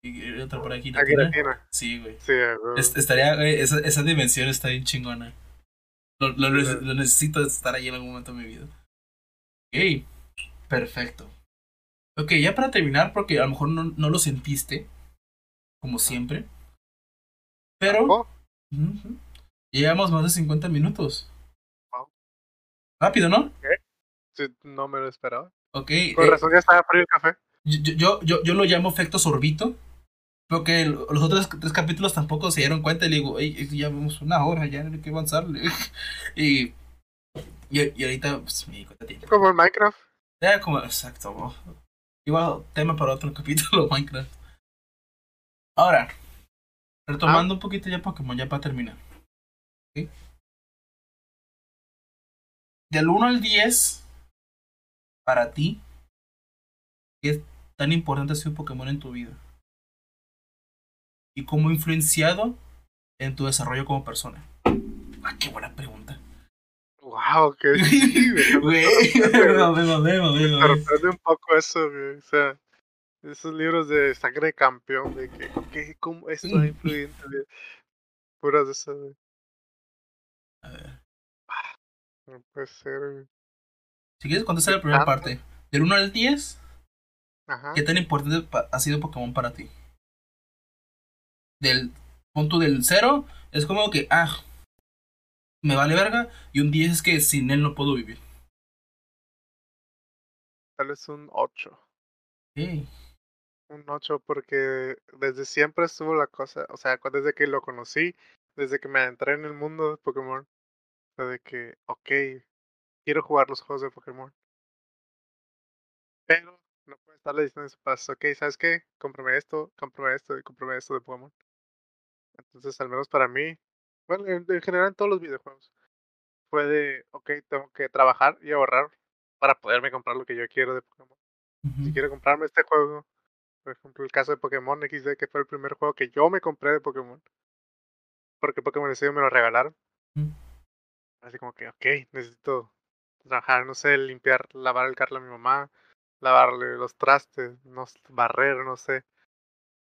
Y otra por aquí.
A
latina.
Giratina.
Sí, güey.
Sí, güey.
Es- estaría, güey, esa, esa dimensión está bien chingona. Lo, lo, necesito estar ahí en algún momento de mi vida. Ok, perfecto. Ok, ya para terminar, porque a lo mejor no, no lo sentiste, como siempre. Pero ujú, llevamos más de 50 minutos.
Wow.
Rápido, ¿no?
sí, no me lo esperaba.
Ok,
Con
eh,
razón ya estaba frío el café.
yo, yo, yo, yo lo llamo efecto sorbito. Porque los otros tres capítulos tampoco se dieron cuenta y le digo, "Ey, ya vamos una hora, ya hay que avanzarle. y, y, y ahorita pues, me di cuenta.
Como en Minecraft.
Ya como, exacto. bo. Igual tema para otro capítulo, Minecraft. Ahora, retomando un poquito ya Pokémon, ya para terminar. ¿ok? Del 1 al 10, para ti, ¿qué tan importante ha sido Pokémon en tu vida? ¿Y cómo ha influenciado en tu desarrollo como persona? Ah, qué buena pregunta.
Wow, qué.
Güey, me
sorprende un poco eso, güey. O sea, esos libros de sangre de campeón, de que, ok, ¿cómo esto ha influido en tu vida? Puras de esas, güey.
A ver.
No puede ser, güey.
Si quieres contestar la primera parte. Del 1 al 10,
Ajá.
¿qué tan importante ha sido Pokémon para ti? Del punto del 0 es como que, ah, me vale verga. Y un 10 es que sin él no puedo vivir.
Tal vez un 8.
Ok.
Un 8 porque desde siempre estuvo la cosa, o sea, desde que lo conocí, desde que me adentré en el mundo de Pokémon, de que, ok, quiero jugar los juegos de Pokémon. Pero estarle diciendo esos pasos, ok, ¿sabes qué? Cómprame esto, cómprame esto y cómprame esto de Pokémon. Entonces, al menos para mí, bueno, en, en general en todos los videojuegos, fue de, ok, tengo que trabajar y ahorrar para poderme comprar lo que yo quiero de Pokémon. Si quiero comprarme este juego, por ejemplo, el caso de Pokémon XD, que fue el primer juego que yo me compré de Pokémon, porque Pokémon XD me lo regalaron. Así como que, ok, necesito trabajar, no sé, limpiar, lavar el carro a mi mamá, lavarle los trastes, no, barrer, no sé.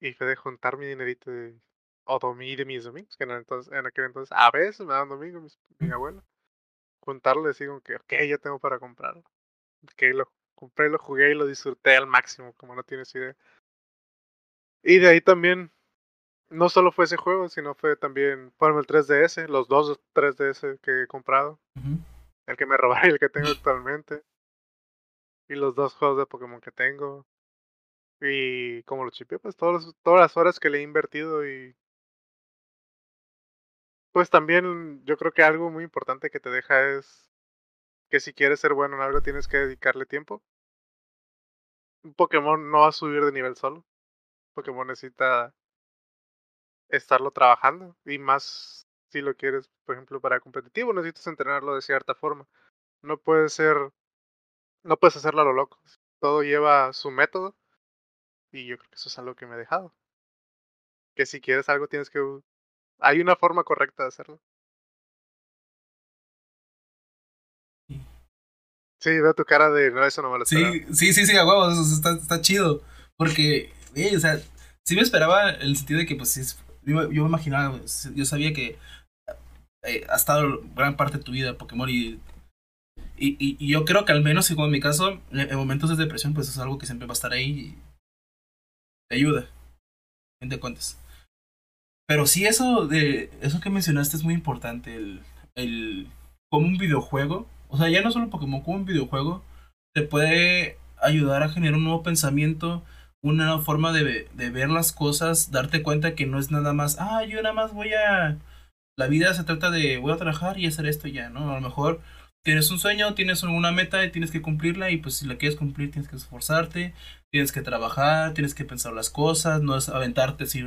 Y fue de juntar mi dinerito de, o de mis domingos, que en, entonces, en aquel entonces a veces me daban domingos mis- mi abuela. Juntarlo y decir como que, ok, ya tengo para comprarlo. Que lo compré, lo jugué y lo disfruté al máximo, como no tienes idea. Y de ahí también, no solo fue ese juego, sino fue también, fueron el 3DS, los dos 3DS que he comprado. El que me robaron y el que tengo actualmente. Y los dos juegos de Pokémon que tengo. Y como lo chipeé, pues todos, todas las horas que le he invertido y... Pues también yo creo que algo muy importante que te deja es que si quieres ser bueno en algo tienes que dedicarle tiempo. Un Pokémon no va a subir de nivel solo. Pokémon necesita estarlo trabajando y más si lo quieres, por ejemplo, para competitivo, necesitas entrenarlo de cierta forma. No puede ser, no puedes hacerlo a lo loco. Todo lleva su método y yo creo que eso es algo que me he dejado. Que si quieres algo tienes que, hay una forma correcta de hacerlo.
Sí.
Veo tu cara de, no, eso no me lo esperaba".
Sí, sí, sí, sí, a huevos, está, chido. Porque, o sea, sí me esperaba el sentido de que, pues, es- yo, me imaginaba, pues, yo sabía que eh, ha estado gran parte de tu vida Pokémon y, y, y- y yo creo que al menos, como en mi caso, en, en momentos de depresión, pues es algo que siempre va a estar ahí y te ayuda, fin de cuentas. Pero sí, eso de eso que mencionaste es muy importante, el, el como un videojuego, o sea, ya no solo Pokémon, como un videojuego, te puede ayudar a generar un nuevo pensamiento, una nueva forma de, de ver las cosas, darte cuenta que no es nada más, ah, yo nada más voy a... La vida se trata de voy a trabajar y hacer esto ya, ¿no? A lo mejor tienes un sueño, tienes alguna meta y tienes que cumplirla y pues si la quieres cumplir tienes que esforzarte, tienes que trabajar, tienes que pensar las cosas, no es aventarte así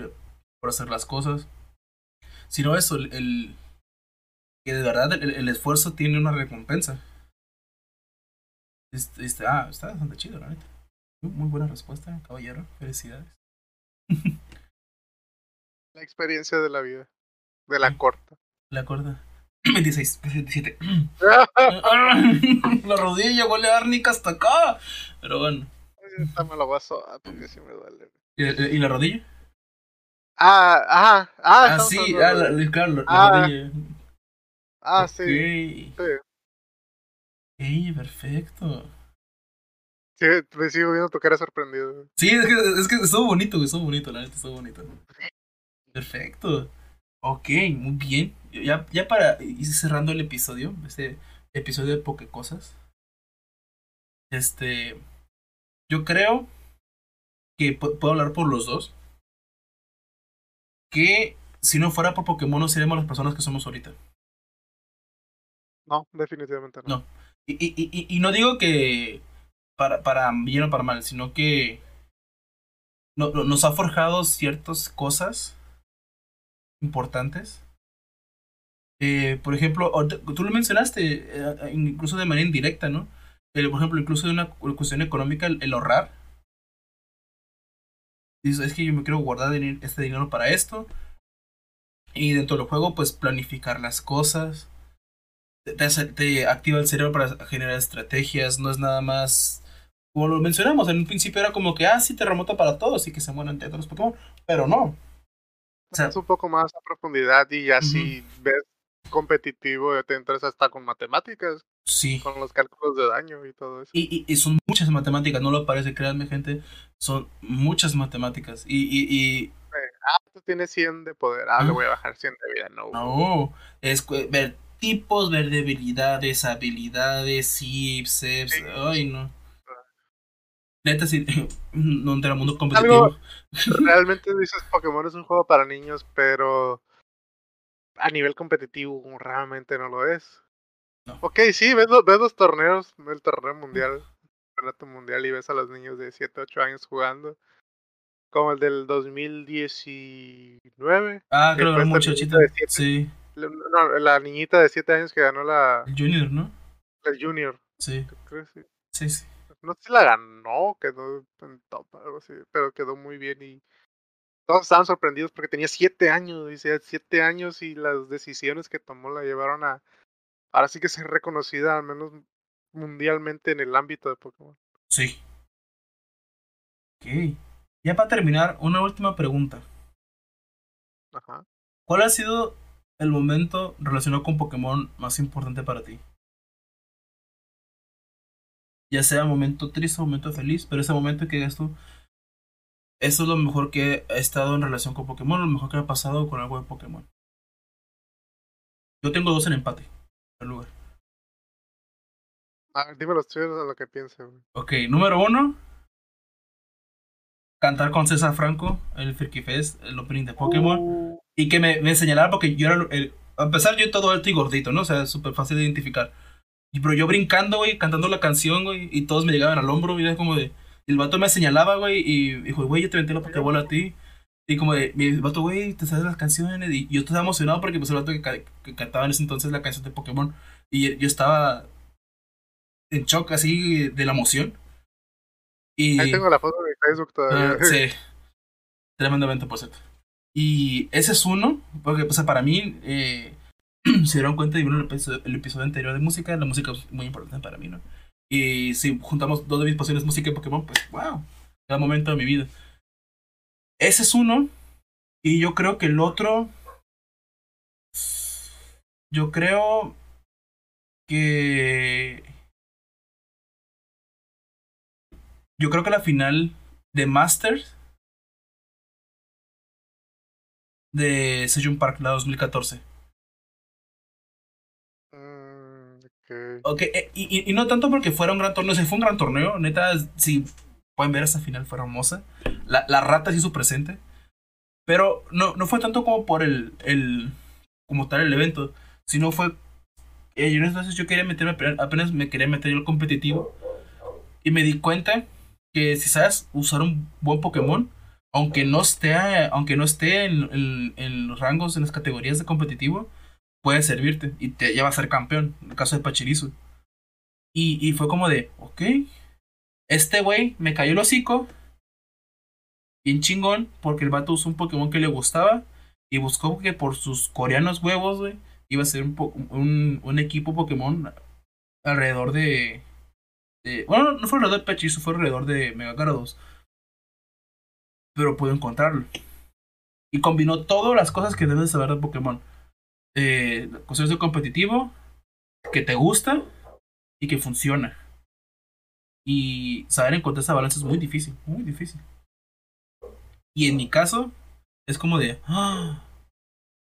por hacer las cosas, sino eso, el, el- que de verdad el, el esfuerzo tiene una recompensa. Este, este, ah, está bastante chido, la neta. Muy, buena respuesta, caballero. Felicidades.
La experiencia de la vida, de la corta.
La corda. 26, 27. la rodilla huele a árnica hasta acá. Pero bueno.
Esta me lo voy a sobar porque sí me duele.
¿Y, y la rodilla?
Ah, ah, ah,
Ah, sí, ah, la, claro, la, la
Ah,
rodilla.
ah, sí, sí.
Ey, perfecto.
Sí, me sigo viendo tu cara sorprendido.
Sí, es que, es que estuvo bonito, güey, estuvo bonito, la neta, estuvo bonito. Perfecto. Ok, muy bien. Ya, ya para ir cerrando el episodio, este episodio de Poke Cosas. Este. Yo creo que pu- puedo hablar por los dos. Que si no fuera por Pokémon no seríamos las personas que somos ahorita.
No, definitivamente no.
No. Y, y, y, y no digo que para, para bien o para mal, sino que no, no- nos ha forjado ciertas cosas importantes. Eh, por ejemplo, tú lo mencionaste, eh, incluso de manera indirecta, ¿no? Eh, por ejemplo, incluso de una cu- cuestión económica, el, ahorrar. Dices, es que yo me quiero guardar este dinero para esto. Y dentro del juego, pues planificar las cosas te, activa el cerebro para generar estrategias, no es nada más, como lo mencionamos, en un principio era como que, ah, sí, te remota para todos y que se mueran todos los Pokémon, pero no.
Un poco más a profundidad y ya si ves competitivo te entras hasta con matemáticas,
sí.
con los cálculos de daño y todo eso.
Y, y, y son muchas matemáticas, no lo parece, créanme gente, son muchas matemáticas. Y, y, y
Tú tienes 100 de poder, ah, le
Ah.
voy a bajar 100 de vida, no.
no, es ver tipos, ver debilidades, habilidades, seps,
Sí.
ay no. Neta, sí, no entra al mundo competitivo.
Realmente dices Pokémon es un juego para niños, pero a nivel competitivo realmente no lo es.
No.
Ok, sí, ves, ves los torneos, el torneo mundial, el campeonato mundial y ves a los niños de 7, 8 años jugando. Como el del 2019.
Ah, creo que
esta
muchachita.
de siete.
Sí,
No, la niñita de 7 años que ganó la
el Junior, ¿no?
el Junior.
Sí.
sí,
sí.
No sé si la ganó, quedó en top, algo así, pero quedó muy bien y todos estaban sorprendidos porque tenía siete años, dice, siete años y las decisiones que tomó la llevaron a, ahora sí que ser reconocida al menos mundialmente en el ámbito de Pokémon.
Sí. Ok. Ya para terminar, una última pregunta.
Ajá.
¿Cuál ha sido el momento relacionado con Pokémon más importante para ti? Ya sea momento triste o momento feliz, pero ese momento que digas tú, eso es lo mejor que he estado en relación con Pokémon, lo mejor que ha pasado con algo de Pokémon. Yo tengo dos en empate, en lugar.
A ver, dime los tuyos a lo que piense, güey.
Ok, número uno. Cantar con César Franco, el Freaky Fest, el opening de Pokémon.
Uh,
Y que me, me señalara porque yo era el... A empezar, yo todo alto y gordito, ¿no? O sea, súper fácil de identificar. Y, pero yo brincando, güey, cantando la canción, güey, y todos me llegaban al hombro, y era como de... El vato me señalaba, güey, y dijo, güey, yo te aventé la Pokébola a ti. Y como de, mi vato, güey, te sabes las canciones. Y yo estaba emocionado porque pues el vato que, ca- que cantaba en ese entonces la canción de Pokémon. Y yo estaba en shock así de la emoción. Y...
Ahí tengo la foto de Facebook todavía.
Ah, sí. Tremendo evento, por cierto. Y ese es uno, porque o sea, para mí, eh, se dieron cuenta y vieron el episodio, el episodio anterior de música, la música es muy importante para mí, ¿no? Y si juntamos dos de mis pasiones, música y Pokémon, pues wow, cada momento de mi vida. Ese es uno, y yo creo que el otro, yo creo que... Yo creo que la final de Masters de Sejun Park, la 2014.
Mm, ok.
Ok, eh, y, y- no tanto porque fuera un gran torneo, si fue un gran torneo, neta, si pueden ver esa final fue hermosa. La, la rata se hizo presente. Pero no, no fue tanto como por el, el como tal el evento, sino fue eh, yo entonces yo quería meterme apenas me quería meter yo al competitivo y me di cuenta que si sabes usar un buen Pokémon, aunque no esté aunque no esté en, en- en los rangos en las categorías de competitivo, puede servirte y te lleva a ser campeón, en el caso de Pachirisu. Y, y fue como de, ok, este güey me cayó el hocico, bien chingón, porque el vato usó un Pokémon que le gustaba y buscó que por sus coreanos huevos, güey, iba a ser un, un, equipo Pokémon alrededor de, Bueno, no fue alrededor de Pachirisu, fue alrededor de Mega Gyarados. Pero pudo encontrarlo. Y combinó todas las cosas que debes saber de Pokémon eh, de competitivo, que te gusta y que funciona. Y saber encontrar esa balanza es muy difícil, muy difícil. Y en mi caso, es como de, "Ah,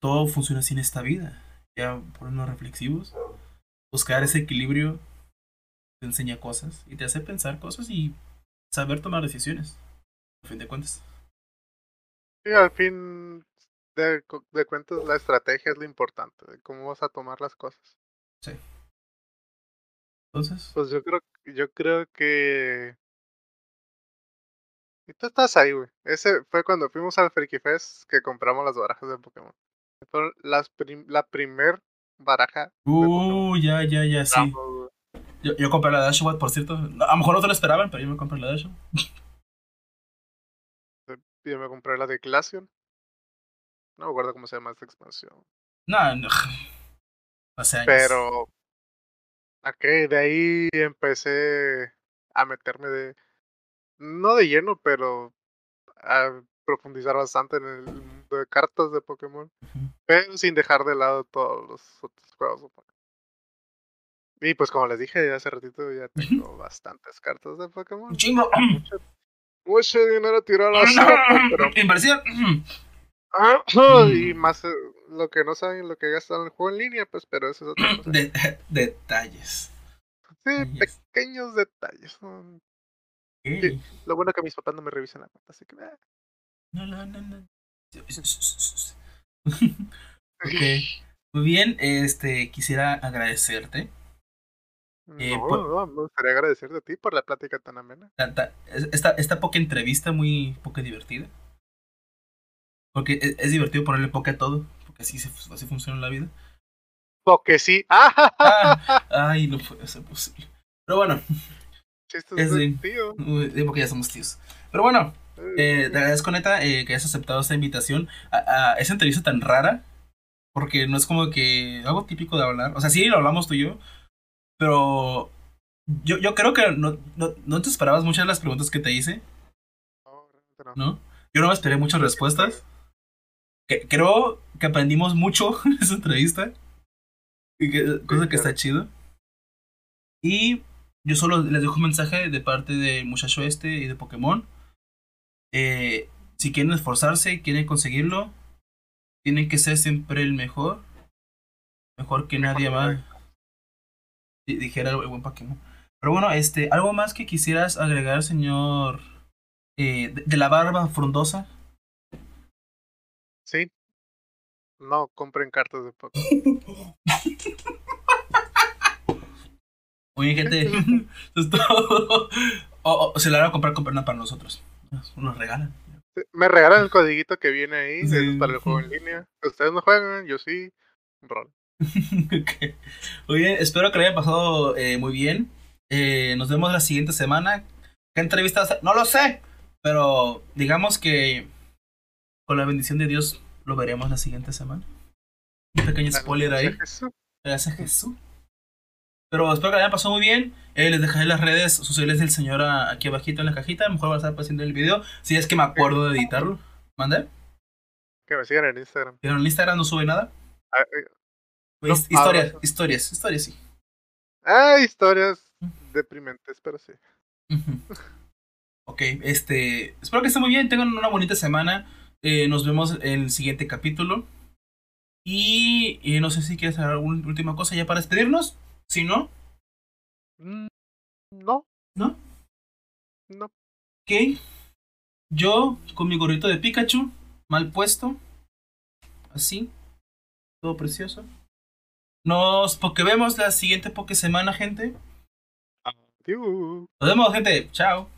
todo funciona así en esta vida. Ya ponernos reflexivos, buscar ese equilibrio te enseña cosas y te hace pensar cosas y saber tomar decisiones. A fin de cuentas.
Sí, al fin de, de cuentas, la estrategia es lo importante, de cómo vas a tomar las cosas.
Entonces,
Pues yo creo, yo creo que. Y tú estás ahí, güey. Ese fue cuando fuimos al Freaky Fest que compramos las barajas de Pokémon. Fueron las prim- la primer baraja
uh, ya, ya, ya, sí. Yo, yo compré la Dashwood, por cierto. A lo mejor no te lo esperaban, pero yo me compré la Dashwood.
Yo me compré la de Glaceon. No me acuerdo cómo se llama esta expansión.
No, no. Hace años.
Pero. Ok, de ahí empecé a meterme de. No de lleno, pero a profundizar bastante en el mundo de cartas de Pokémon. Pero sin dejar de lado todos los otros juegos de Pokémon. Y pues como les dije hace ratito, ya tengo bastantes cartas de Pokémon.
Chingo.
Mucho, mucho dinero tirado a la sopa, pero
Inversión.
y más eh, lo que no saben lo que gastan en el juego en línea, pues pero eso es otra cosa.
De- detalles.
Sí,
detalles.
pequeños detalles. Lo bueno que mis papás no me revisan la cuenta, así que eh.
No, no, no, no. Ok. Muy bien, este, quisiera agradecerte. Eh,
no,
por-
no, me gustaría agradecerte a ti por la plática tan amena.
esta, esta poca entrevista muy poca divertida. Porque es, es divertido ponerle poca a todo, porque así, se, así funciona la vida.
Porque sí. ¡Ah!
Ay, no puede ser posible. Pero bueno, es
de
de-
tío.
porque ya somos tíos. Pero bueno, eh, te agradezco neta eh, que hayas aceptado esta invitación a, a esa entrevista tan rara. Porque no es como que algo típico de hablar. O sea, sí lo hablamos tú y yo. Pero yo, yo creo que no, no, no te esperabas muchas de las preguntas que te hice,
No, no.
¿no? Yo no me esperé muchas respuestas. Que, creo que aprendimos mucho en esa entrevista. Y que, cosa que está chido. Y yo solo les dejo un mensaje de parte del muchacho este y de Pokémon. Eh, si quieren esforzarse y quieren conseguirlo, tienen que ser siempre el mejor. Mejor que nadie más. Di- Dijera el buen Pokémon. Pero bueno, este, algo más que quisieras agregar, señor, eh, de, de la barba frondosa.
No compren cartas de Pokémon.
Oye, gente, eso es todo. O, o se la van a comprar, comprar una para nosotros. Nos regalan.
Me regalan el codiguito que viene ahí
Sí.
es para el juego en línea. Ustedes no juegan, yo sí. Rol.
Ok. Muy bien, espero que lo hayan pasado eh, muy bien. Eh, nos vemos la siguiente semana. ¿Qué entrevista va a ser? No lo sé, pero digamos que con la bendición de Dios lo veremos la siguiente semana. Un pequeño spoiler ahí.
Jesús.
Gracias Jesús. Pero espero que lo hayan pasado muy bien. Eh, les dejaré las redes sociales del señor aquí abajito en la cajita. A lo mejor van a estar apareciendo el video. Si es que me acuerdo de editarlo. ¿Mande?
Que me sigan en Instagram.
Pero en Instagram no sube nada.
Ah, eh,
Pues, historias,
ahora-
historias, historias sí.
Ah, historias deprimentes, pero sí.
Ujú. Ok, este. Espero que estén muy bien, tengan una bonita semana. Eh, nos vemos en el siguiente capítulo. Y, y no sé si quieres hacer alguna última cosa ya para despedirnos. Si no,
Mm, No,
¿no?
no.
Ok. Yo con mi gorrito de Pikachu, mal puesto. Así. Todo precioso. Nos vemos la siguiente Poké semana, gente.
Adiós.
Nos vemos, gente. Chao.